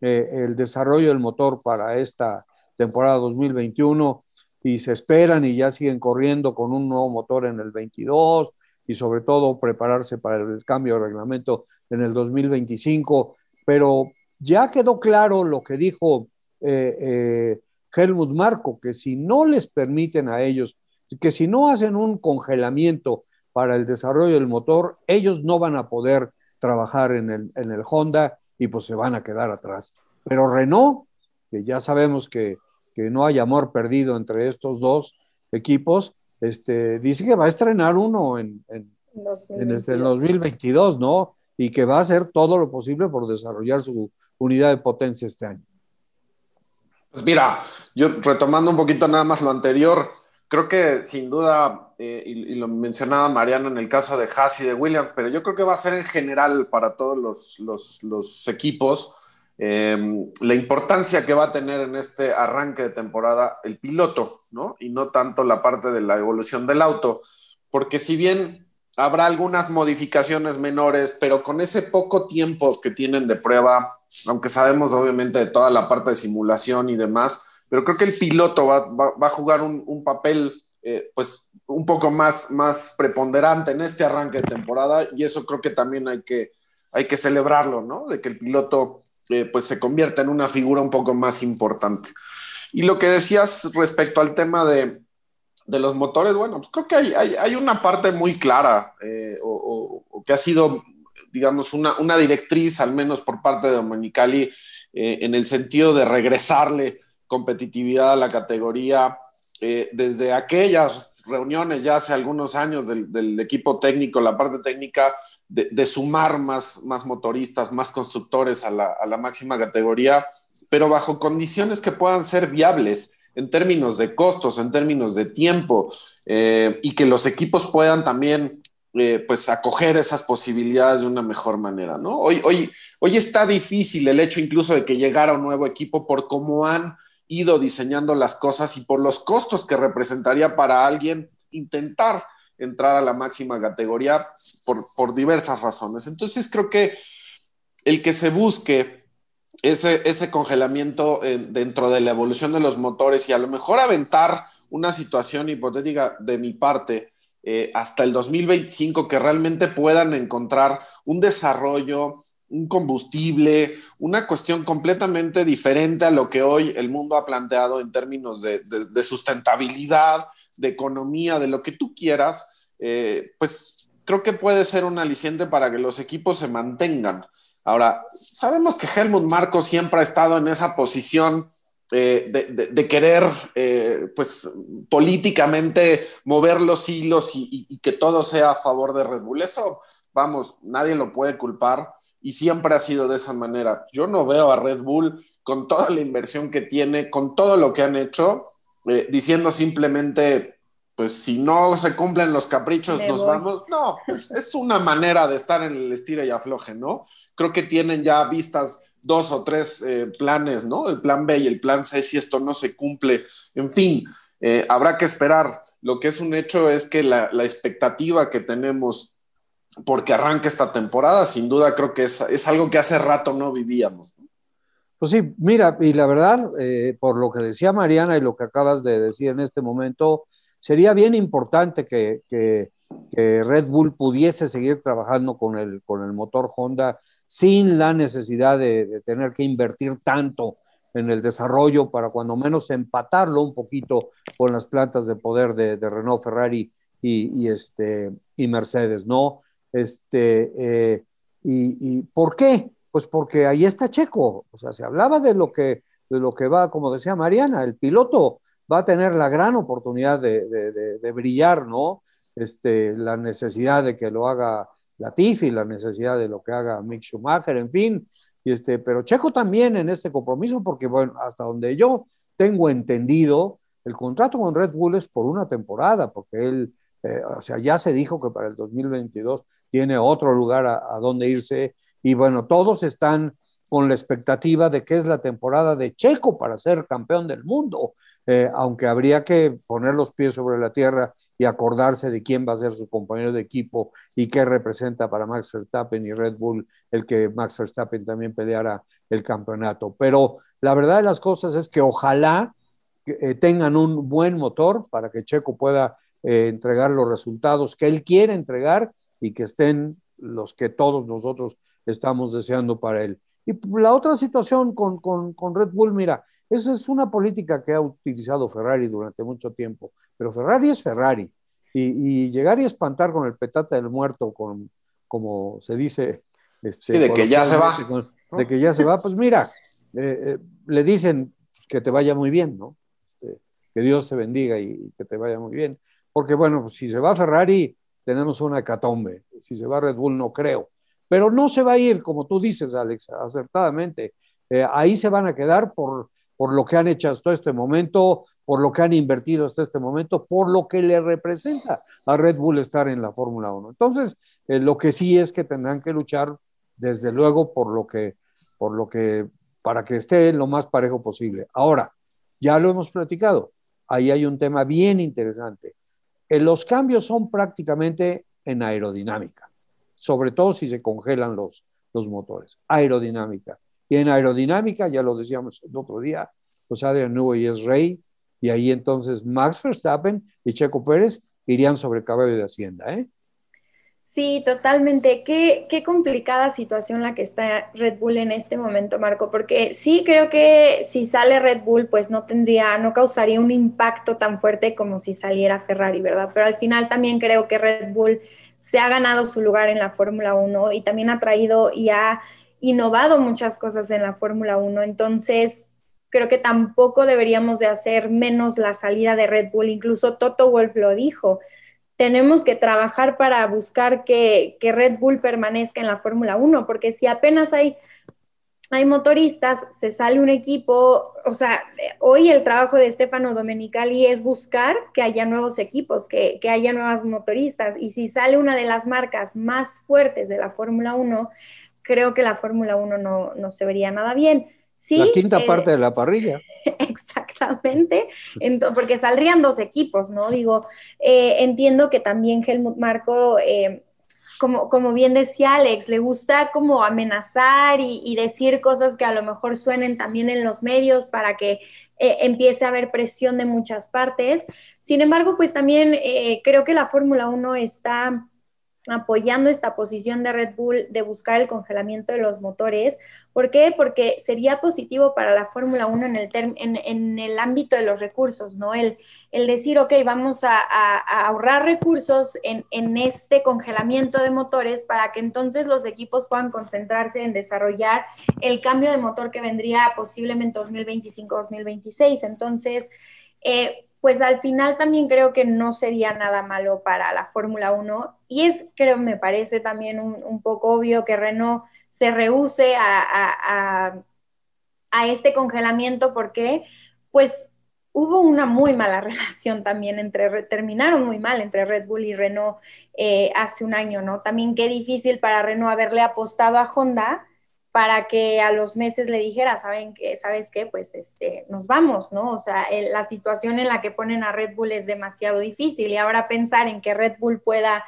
eh, el desarrollo del motor para esta temporada 2021 y se esperan y ya siguen corriendo con un nuevo motor en el 22 y sobre todo prepararse para el cambio de reglamento en el 2025, pero ya quedó claro lo que dijo eh, eh, Helmut Marco, que si no les permiten a ellos, que si no hacen un congelamiento para el desarrollo del motor, ellos no van a poder trabajar en el, en el Honda y pues se van a quedar atrás. Pero Renault, que ya sabemos que, que no hay amor perdido entre estos dos equipos, este, dice que va a estrenar uno en, en, en este, el 2022, ¿no? y que va a hacer todo lo posible por desarrollar su unidad de potencia este año. Pues mira, yo retomando un poquito nada más lo anterior, creo que sin duda, eh, y, lo mencionaba Mariano en el caso de Haas y de Williams, pero yo creo que va a ser en general para todos los, equipos eh, la importancia que va a tener en este arranque de temporada el piloto, ¿no? Y no tanto la parte de la evolución del auto, porque si bien habrá algunas modificaciones menores, pero con ese poco tiempo que tienen de prueba, aunque sabemos obviamente de toda la parte de simulación y demás, pero creo que el piloto va, a jugar un, papel eh, pues un poco más, más preponderante en este arranque de temporada y eso creo que también hay que, hay que celebrarlo, ¿no? De que el piloto eh, pues se convierta en una figura un poco más importante. Y lo que decías respecto al tema de, de los motores, bueno, pues creo que hay, una parte muy clara eh, o, que ha sido, digamos, una, directriz, al menos por parte de Dominicali, en el sentido de regresarle competitividad a la categoría eh, desde aquellas reuniones ya hace algunos años del, equipo técnico, la parte técnica, de, sumar más, más motoristas, más constructores a la, a la máxima categoría, pero bajo condiciones que puedan ser viables en términos de costos, en términos de tiempo, eh, y que los equipos puedan también eh, pues acoger esas posibilidades de una mejor manera, ¿no? Hoy, hoy, hoy está difícil el hecho incluso de que llegara un nuevo equipo por cómo han ido diseñando las cosas y por los costos que representaría para alguien intentar entrar a la máxima categoría por, diversas razones. Entonces creo que el que se busque ese, ese congelamiento eh, dentro de la evolución de los motores y a lo mejor aventar una situación hipotética de mi parte eh, hasta el 2025 que realmente puedan encontrar un desarrollo, un combustible, una cuestión completamente diferente a lo que hoy el mundo ha planteado en términos de, sustentabilidad, de economía, de lo que tú quieras, eh, pues creo que puede ser un aliciente para que los equipos se mantengan. Ahora, sabemos que Helmut Marco siempre ha estado en esa posición eh, de, querer, eh, pues, políticamente mover los hilos y, y, que todo sea a favor de Red Bull. Eso, vamos, nadie lo puede culpar y siempre ha sido de esa manera. Yo no veo a Red Bull con toda la inversión que tiene, con todo lo que han hecho, eh, diciendo simplemente, pues si no se cumplen los caprichos, nos vamos. No, es, una manera de estar en el estira y afloje, ¿no? Creo que tienen ya vistas dos o tres eh, planes, ¿no? El plan B y el plan C, si esto no se cumple. En fin, eh, habrá que esperar. Lo que es un hecho es que la, la expectativa que tenemos porque arranca esta temporada, sin duda creo que es, algo que hace rato no vivíamos. Pues sí, mira, y la verdad, eh, por lo que decía Mariana y lo que acabas de decir en este momento, sería bien importante que, Red Bull pudiese seguir trabajando con el, con el motor Honda sin la necesidad de, tener que invertir tanto en el desarrollo para cuando menos empatarlo un poquito con las plantas de poder de, Renault, Ferrari y, este, y Mercedes, ¿no? Este, eh, y, por qué? Pues porque ahí está Checo. O sea, se hablaba de lo que, de lo que va, como decía Mariana, el piloto va a tener la gran oportunidad de, brillar, ¿no? Este, la necesidad de que lo haga Latifi, la necesidad de lo que haga Mick Schumacher, en fin. Y este, pero Checo también en este compromiso, porque bueno, hasta donde yo tengo entendido, el contrato con Red Bull es por una temporada, porque él, eh, o sea, ya se dijo que para el 2022 tiene otro lugar a, donde irse. Y bueno, todos están con la expectativa de que es la temporada de Checo para ser campeón del mundo, eh, aunque habría que poner los pies sobre la tierra y acordarse de quién va a ser su compañero de equipo y qué representa para Max Verstappen y Red Bull el que Max Verstappen también peleara el campeonato. Pero la verdad de las cosas es que ojalá eh, tengan un buen motor para que Checo pueda eh, entregar los resultados que él quiere entregar y que estén los que todos nosotros estamos deseando para él. Y la otra situación con, con, Red Bull, mira, esa es una política que ha utilizado Ferrari durante mucho tiempo, pero Ferrari es Ferrari. Y, llegar y espantar con el petate del muerto, con, como se dice. Este, de que ya se va. de que ya se va, pues mira, eh, eh, le dicen que te vaya muy bien, ¿no? Este, que Dios te bendiga y, y, que te vaya muy bien. Porque bueno, pues si se va Ferrari, tenemos una hecatombe. Si se va Red Bull, no creo. Pero no se va a ir, como tú dices, Alex, acertadamente. Eh, ahí se van a quedar por, por lo que han hecho hasta este momento, por lo que han invertido hasta este momento, por lo que le representa a Red Bull estar en la Fórmula 1. Entonces, eh, lo que sí es que tendrán que luchar, desde luego, por lo que, por lo que, para que esté lo más parejo posible. Ahora, ya lo hemos platicado, ahí hay un tema bien interesante. Eh, los cambios son prácticamente en aerodinámica, sobre todo si se congelan los, los motores. Aerodinámica. Y en aerodinámica, ya lo decíamos el otro día, pues Adrian Newey es rey, y ahí entonces Max Verstappen y Checo Pérez irían sobre caballo de Hacienda, ¿eh? Sí, totalmente. Qué, qué, complicada situación la que está Red Bull en este momento, Marco, porque sí creo que si sale Red Bull, pues no tendría, no causaría un impacto tan fuerte como si saliera Ferrari, ¿verdad? Pero al final también creo que Red Bull se ha ganado su lugar en la Fórmula 1 y también ha traído y ha innovado muchas cosas en la Fórmula 1. Entonces, creo que tampoco deberíamos de hacer menos la salida de Red Bull. Incluso Toto Wolf lo dijo tenemos que trabajar para buscar que, Red Bull permanezca en la Fórmula 1, porque si apenas hay, hay motoristas, se sale un equipo, o sea, hoy el trabajo de Stefano Domenicali es buscar que haya nuevos equipos, que, haya nuevas motoristas, y si sale una de las marcas más fuertes de la Fórmula 1, creo que la Fórmula 1 no, no se vería nada bien la quinta eh, parte de la parrilla. Exactamente, porque saldrían dos equipos, ¿no? Digo, eh, entiendo que también Helmut Marco, eh, como, como, bien decía Alex, le gusta como amenazar y, decir cosas que a lo mejor suenen también en los medios para que empiece a haber presión de muchas partes. Sin embargo, pues también creo que la Fórmula 1 está apoyando esta posición de Red Bull de buscar el congelamiento de los motores. ¿Por qué? Porque sería positivo para la Fórmula 1 en el, en, el ámbito de los recursos, ¿no? El, el decir, ok, vamos a, ahorrar recursos en, en, este congelamiento de motores para que entonces los equipos puedan concentrarse en desarrollar el cambio de motor que vendría posiblemente 2025-2026. Entonces, eh, pues al final también creo que no sería nada malo para la Fórmula 1 y es, creo, me parece también un, poco obvio que Renault se rehúse a, a, este congelamiento porque pues hubo una muy mala relación también entre, terminaron muy mal entre Red Bull y Renault eh, hace un año, ¿no? También qué difícil para Renault haberle apostado a Honda para que a los meses le dijera, ¿saben qué? ¿Sabes qué? Pues este, nos vamos, ¿no? O sea, la situación en la que ponen a Red Bull es demasiado difícil y ahora pensar en que Red Bull pueda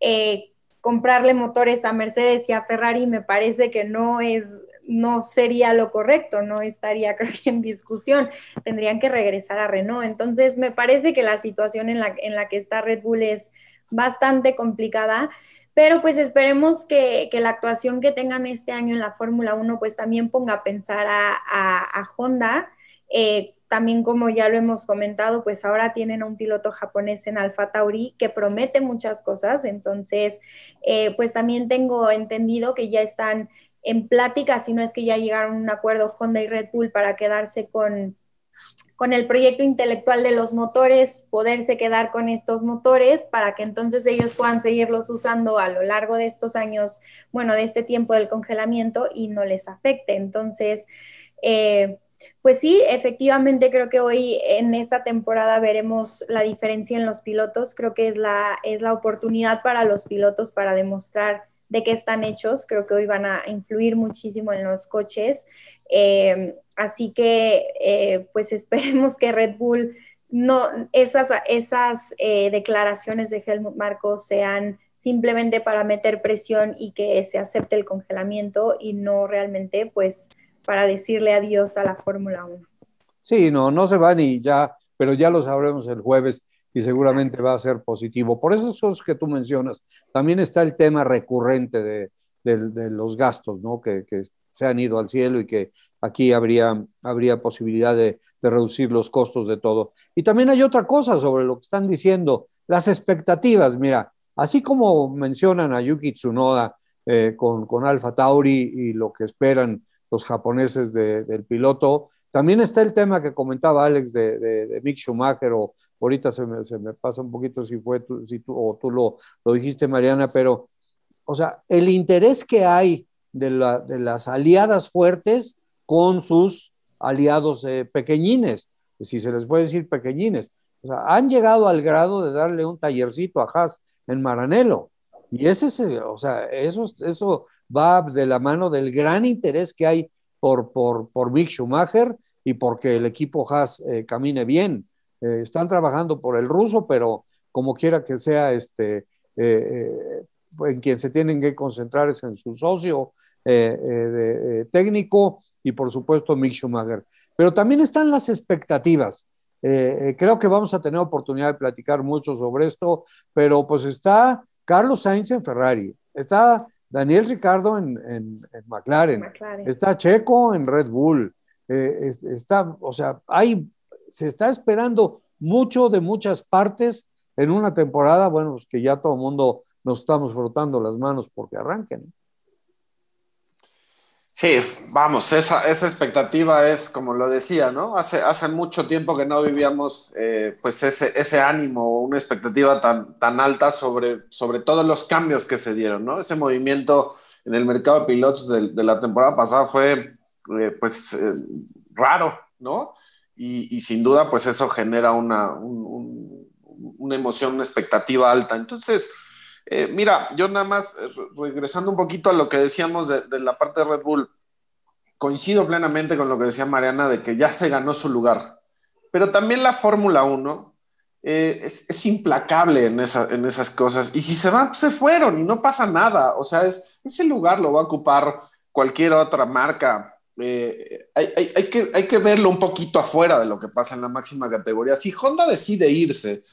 eh, comprarle motores a Mercedes y a Ferrari me parece que no es, no sería lo correcto, no estaría en discusión, tendrían que regresar a Renault. Entonces, me parece que la situación en la, en la que está Red Bull es bastante complicada pero pues esperemos que, la actuación que tengan este año en la Fórmula 1 pues también ponga a pensar a, Honda. Eh, también como ya lo hemos comentado, pues ahora tienen a un piloto japonés en Alfa Tauri que promete muchas cosas, entonces eh, pues también tengo entendido que ya están en plática, si no es que ya llegaron a un acuerdo Honda y Red Bull para quedarse con, con el proyecto intelectual de los motores, poderse quedar con estos motores para que entonces ellos puedan seguirlos usando a lo largo de estos años, bueno, de este tiempo del congelamiento y no les afecte. Entonces, eh, pues sí, efectivamente creo que hoy en esta temporada veremos la diferencia en los pilotos. Creo que es la, es la oportunidad para los pilotos para demostrar de qué están hechos. Creo que hoy van a influir muchísimo en los coches. Eh, así que, eh, pues esperemos que Red Bull no, esas, esas eh, declaraciones de Helmut Marcos sean simplemente para meter presión y que se acepte el congelamiento y no realmente, pues, para decirle adiós a la Fórmula 1. Sí, no, no se van y ya, pero ya lo sabremos el jueves y seguramente va a ser positivo. Por eso cosas que tú mencionas, también está el tema recurrente de, los gastos, ¿no? Que, se han ido al cielo y que aquí habría, habría posibilidad de, reducir los costos de todo. Y también hay otra cosa sobre lo que están diciendo, las expectativas. Mira, así como mencionan a Yuki Tsunoda eh, con, con Alfa Tauri y lo que esperan los japoneses del piloto, también está el tema que comentaba Alex de, de Mick Schumacher o, ahorita se me, se me, pasa un poquito si fue tú, si tú, o tú lo, lo dijiste, Mariana, pero, o sea, el interés que hay de, la, de las aliadas fuertes con sus aliados eh, pequeñines, si se les puede decir pequeñines. O sea, han llegado al grado de darle un tallercito a Haas en Maranelo. Y ese es, o sea, eso, eso va de la mano del gran interés que hay por, por, por Mick Schumacher y porque el equipo Haas eh, camine bien. Eh, están trabajando por el ruso, pero como quiera que sea, este, en quien se tienen que concentrar es en su socio técnico y por supuesto Mick Schumacher. Pero también están las expectativas. creo que vamos a tener oportunidad de platicar mucho sobre esto, pero pues está Carlos Sainz en Ferrari, está Daniel Ricardo en, McLaren, está Checo en Red Bull, está, o sea, hay se está esperando mucho de muchas partes en una temporada, bueno, pues que ya todo el mundo nos estamos frotando las manos porque arranquen. Sí, vamos, esa, esa expectativa es, como lo decía, ¿no? Hace, hace mucho tiempo que no vivíamos eh, pues ese, ese ánimo, una expectativa tan, tan alta sobre, sobre todos los cambios que se dieron, ¿no? Ese movimiento en el mercado de pilotos de, la temporada pasada fue, eh, pues, eh, raro, ¿no? y, sin duda pues eso genera una, una emoción, una expectativa alta. Entonces, eh, mira, yo nada más eh, regresando un poquito a lo que decíamos de, la parte de Red Bull, coincido plenamente con lo que decía Mariana de que ya se ganó su lugar. Pero también la Fórmula 1 eh, es, implacable en, esas cosas. Y si se van, pues se fueron y no pasa nada. O sea, es, ese lugar lo va a ocupar cualquier otra marca. Hay que verlo un poquito afuera de lo que pasa en la máxima categoría. Si Honda decide irse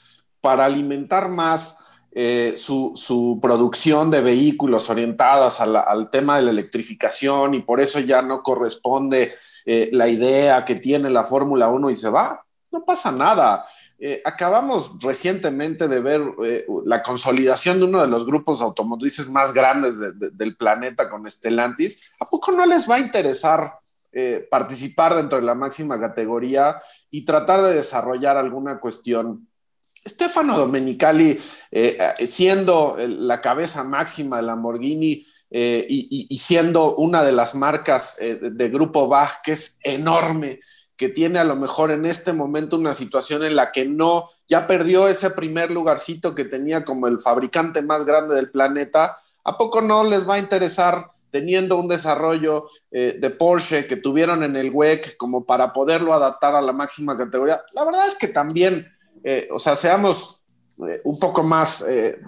para alimentar más eh, su, producción de vehículos orientados al tema de la electrificación y por eso ya no corresponde eh, la idea que tiene la Fórmula 1 y se va. No pasa nada. Eh, acabamos recientemente de ver la consolidación de uno de los grupos automotrices más grandes del planeta con Stellantis. ¿A poco no les va a interesar participar dentro de la máxima categoría y tratar de desarrollar alguna cuestión Stefano Domenicali, eh, eh, siendo la cabeza máxima de Lamborghini eh, y, siendo una de las marcas de, Grupo Bach, que es enorme, que tiene a lo mejor en este momento una situación en la que no, ya perdió ese primer lugarcito que tenía como el fabricante más grande del planeta, ¿a poco no les va a interesar teniendo un desarrollo de Porsche que tuvieron en el WEC como para poderlo adaptar a la máxima categoría? La verdad es que también eh, o sea, seamos eh, un poco más, eh,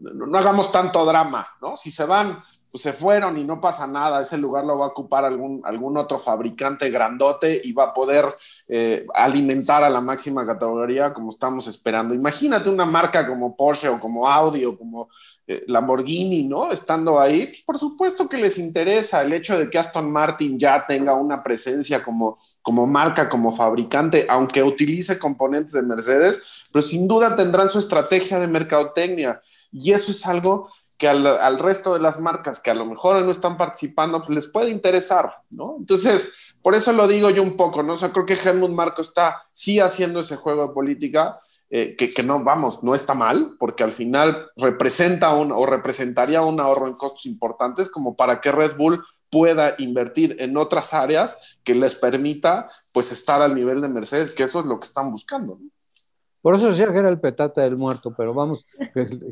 no hagamos tanto drama, ¿no? Si se van, pues se fueron y no pasa nada, ese lugar lo va a ocupar algún, algún otro fabricante grandote y va a poder alimentar a la máxima categoría como estamos esperando. Imagínate una marca como Porsche o como Audi o como Lamborghini, ¿no? Estando ahí, por supuesto que les interesa el hecho de que Aston Martin ya tenga una presencia como como marca, como fabricante, aunque utilice componentes de Mercedes, pero sin duda tendrán su estrategia de mercadotecnia. Y eso es algo que al, resto de las marcas que a lo mejor no están participando, pues les puede interesar, ¿no? Entonces, por eso lo digo yo un poco, ¿no? O sea, creo que Helmut Marco está sí haciendo ese juego de política, eh, que, no, vamos, no está mal, porque al final representa un, o representaría un ahorro en costos importantes como para que Red Bull pueda invertir en otras áreas que les permita pues estar al nivel de Mercedes, que eso es lo que están buscando. Por eso decía que era el petate del muerto, pero vamos,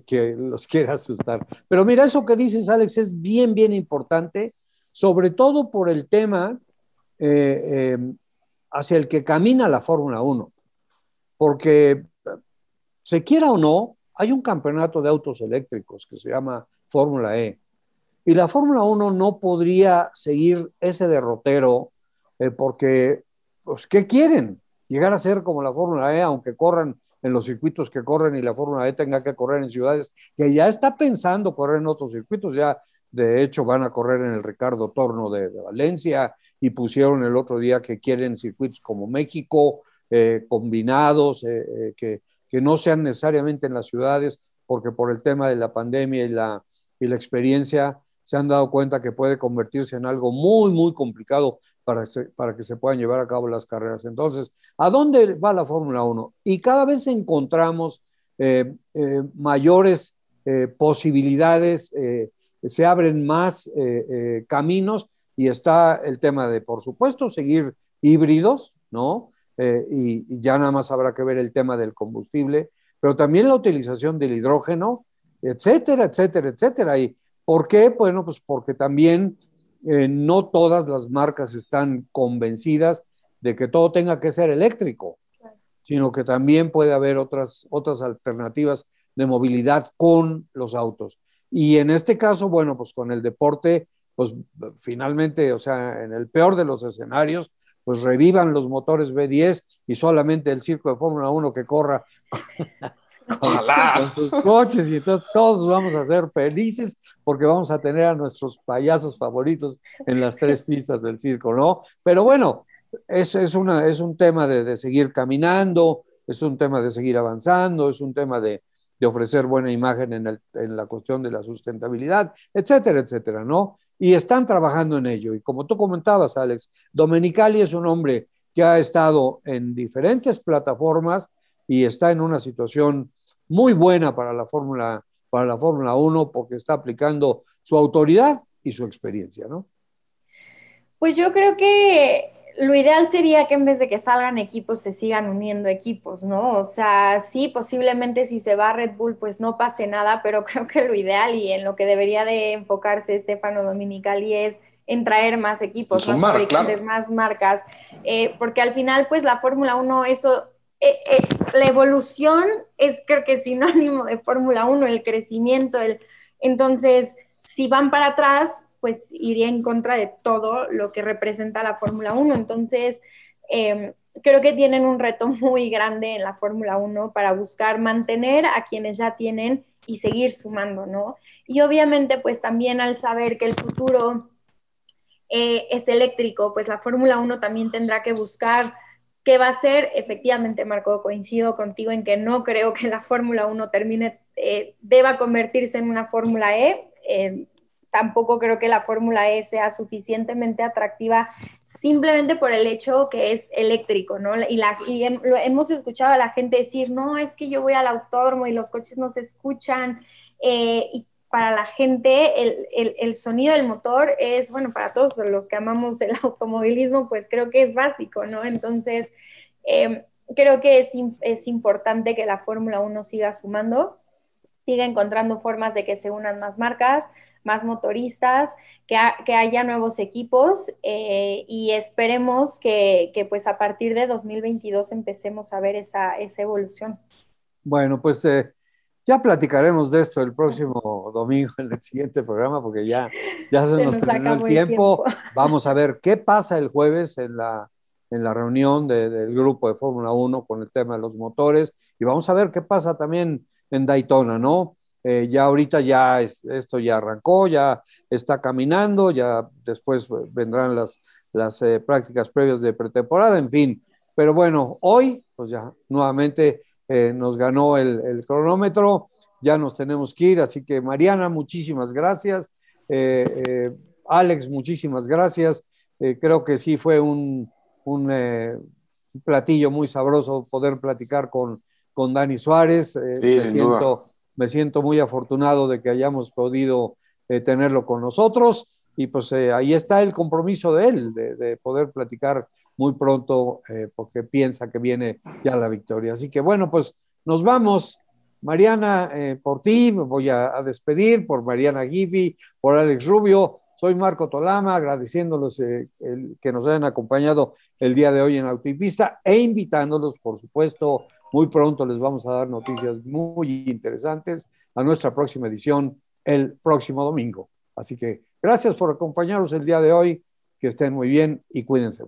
que, los quiere asustar. Pero mira, eso que dices, Alex, es bien, bien importante, sobre todo por el tema eh, eh, hacia el que camina la Fórmula 1. Porque, se quiera o no, hay un campeonato de autos eléctricos que se llama Fórmula E. Y la Fórmula 1 no podría seguir ese derrotero eh, porque, pues, ¿qué quieren? Llegar a ser como la Fórmula E, aunque corran en los circuitos que corren y la Fórmula E tenga que correr en ciudades que ya está pensando correr en otros circuitos, ya de hecho van a correr en el Ricardo Torno de, Valencia y pusieron el otro día que quieren circuitos como México, eh, combinados, eh, que, que, no sean necesariamente en las ciudades, porque por el tema de la pandemia y la, y la experiencia se han dado cuenta que puede convertirse en algo muy, muy complicado para, para que se puedan llevar a cabo las carreras. Entonces, ¿a dónde va la Fórmula 1? Y cada vez encontramos eh, eh, mayores eh, posibilidades, se abren más caminos y está el tema de, por supuesto, seguir híbridos, ¿no? Y, y, ya nada más habrá que ver el tema del combustible, pero también la utilización del hidrógeno, etcétera, etcétera, etcétera. Y ¿Por qué? Bueno, pues porque también eh, no todas las marcas están convencidas de que todo tenga que ser eléctrico, sino que también puede haber otras, otras alternativas de movilidad con los autos. Y en este caso, bueno, pues con el deporte, pues finalmente, o sea, en el peor de los escenarios, pues revivan los motores B10 y solamente el circo de Fórmula 1 que corra con, sus coches y entonces todos vamos a ser felices porque vamos a tener a nuestros payasos favoritos en las tres pistas del circo, ¿no? Pero bueno, es, es, una, es un tema de, seguir caminando, es un tema de seguir avanzando, es un tema de, de ofrecer buena imagen en, el, en, la cuestión de la sustentabilidad, etcétera, etcétera, ¿no? Y están trabajando en ello. Y como tú comentabas, Alex, Domenicali es un hombre que ha estado en diferentes plataformas y está en una situación muy buena para la Fórmula para la Fórmula 1 porque está aplicando su autoridad y su experiencia, ¿no? Pues yo creo que lo ideal sería que en vez de que salgan equipos se sigan uniendo equipos, ¿no? O sea, sí, posiblemente si se va Red Bull pues no pase nada, pero creo que lo ideal y en lo que debería de enfocarse Stefano Dominicali es en traer más equipos, más fabricantes, más marcas, eh, porque al final, pues la Fórmula 1, eso, eh, eh, la evolución es creo que sinónimo de Fórmula 1, el crecimiento, el, entonces, si van para atrás, pues iría en contra de todo lo que representa la Fórmula 1, entonces... Em, creo que tienen un reto muy grande en la Fórmula 1 para buscar mantener a quienes ya tienen y seguir sumando, ¿no? Y obviamente, pues también al saber que el futuro eh, es eléctrico, pues la Fórmula 1 también tendrá que buscar qué va a ser. Efectivamente, Marco, coincido contigo en que no creo que la Fórmula 1 termine, eh, deba convertirse en una Fórmula E. Eh, tampoco creo que la Fórmula E sea suficientemente atractiva simplemente por el hecho que es eléctrico, ¿no? Y, la, y hemos escuchado a la gente decir, no, es que yo voy al autódromo y los coches no se escuchan. y para la gente el, el, sonido del motor es, bueno, para todos los que amamos el automovilismo, pues creo que es básico, ¿no? Entonces, em, creo que es, es, importante que la Fórmula 1 siga sumando, siga encontrando formas de que se unan más marcas, más motoristas, que, que haya nuevos equipos eh, y esperemos que, que, pues a partir de 2022 empecemos a ver esa, esa evolución. Bueno, pues... Eh ya platicaremos de esto el próximo domingo en el siguiente programa, porque ya, ya se, nos, terminó el tiempo. Vamos a ver qué pasa el jueves en la, en la reunión del grupo de Fórmula 1 con el tema de los motores y vamos a ver qué pasa también en Daytona, ¿no? Eh, ya ahorita ya esto ya arrancó, ya está caminando, ya después vendrán las, las eh, prácticas previas de pretemporada, en fin. Pero bueno, hoy, pues ya nuevamente eh, nos ganó el, cronómetro, ya nos tenemos que ir, así que Mariana, muchísimas gracias. Eh, eh, Alex, muchísimas gracias. creo que sí fue un, platillo muy sabroso poder platicar con, con Dani Suárez. me, siento, me siento muy afortunado de que hayamos podido tenerlo con nosotros y pues ahí está el compromiso de él, de, de poder platicar muy pronto eh, porque piensa que viene ya la victoria. Así que bueno, pues nos vamos. Mariana, eh, por ti me voy a, despedir, por Mariana Givi, por Alex Rubio. Soy Marco Tolama, agradeciéndoles eh, el, que nos hayan acompañado el día de hoy en Autopista e invitándolos, por supuesto, muy pronto les vamos a dar noticias muy interesantes a nuestra próxima edición el próximo domingo. Así que gracias por acompañarnos el día de hoy, que estén muy bien y cuídense.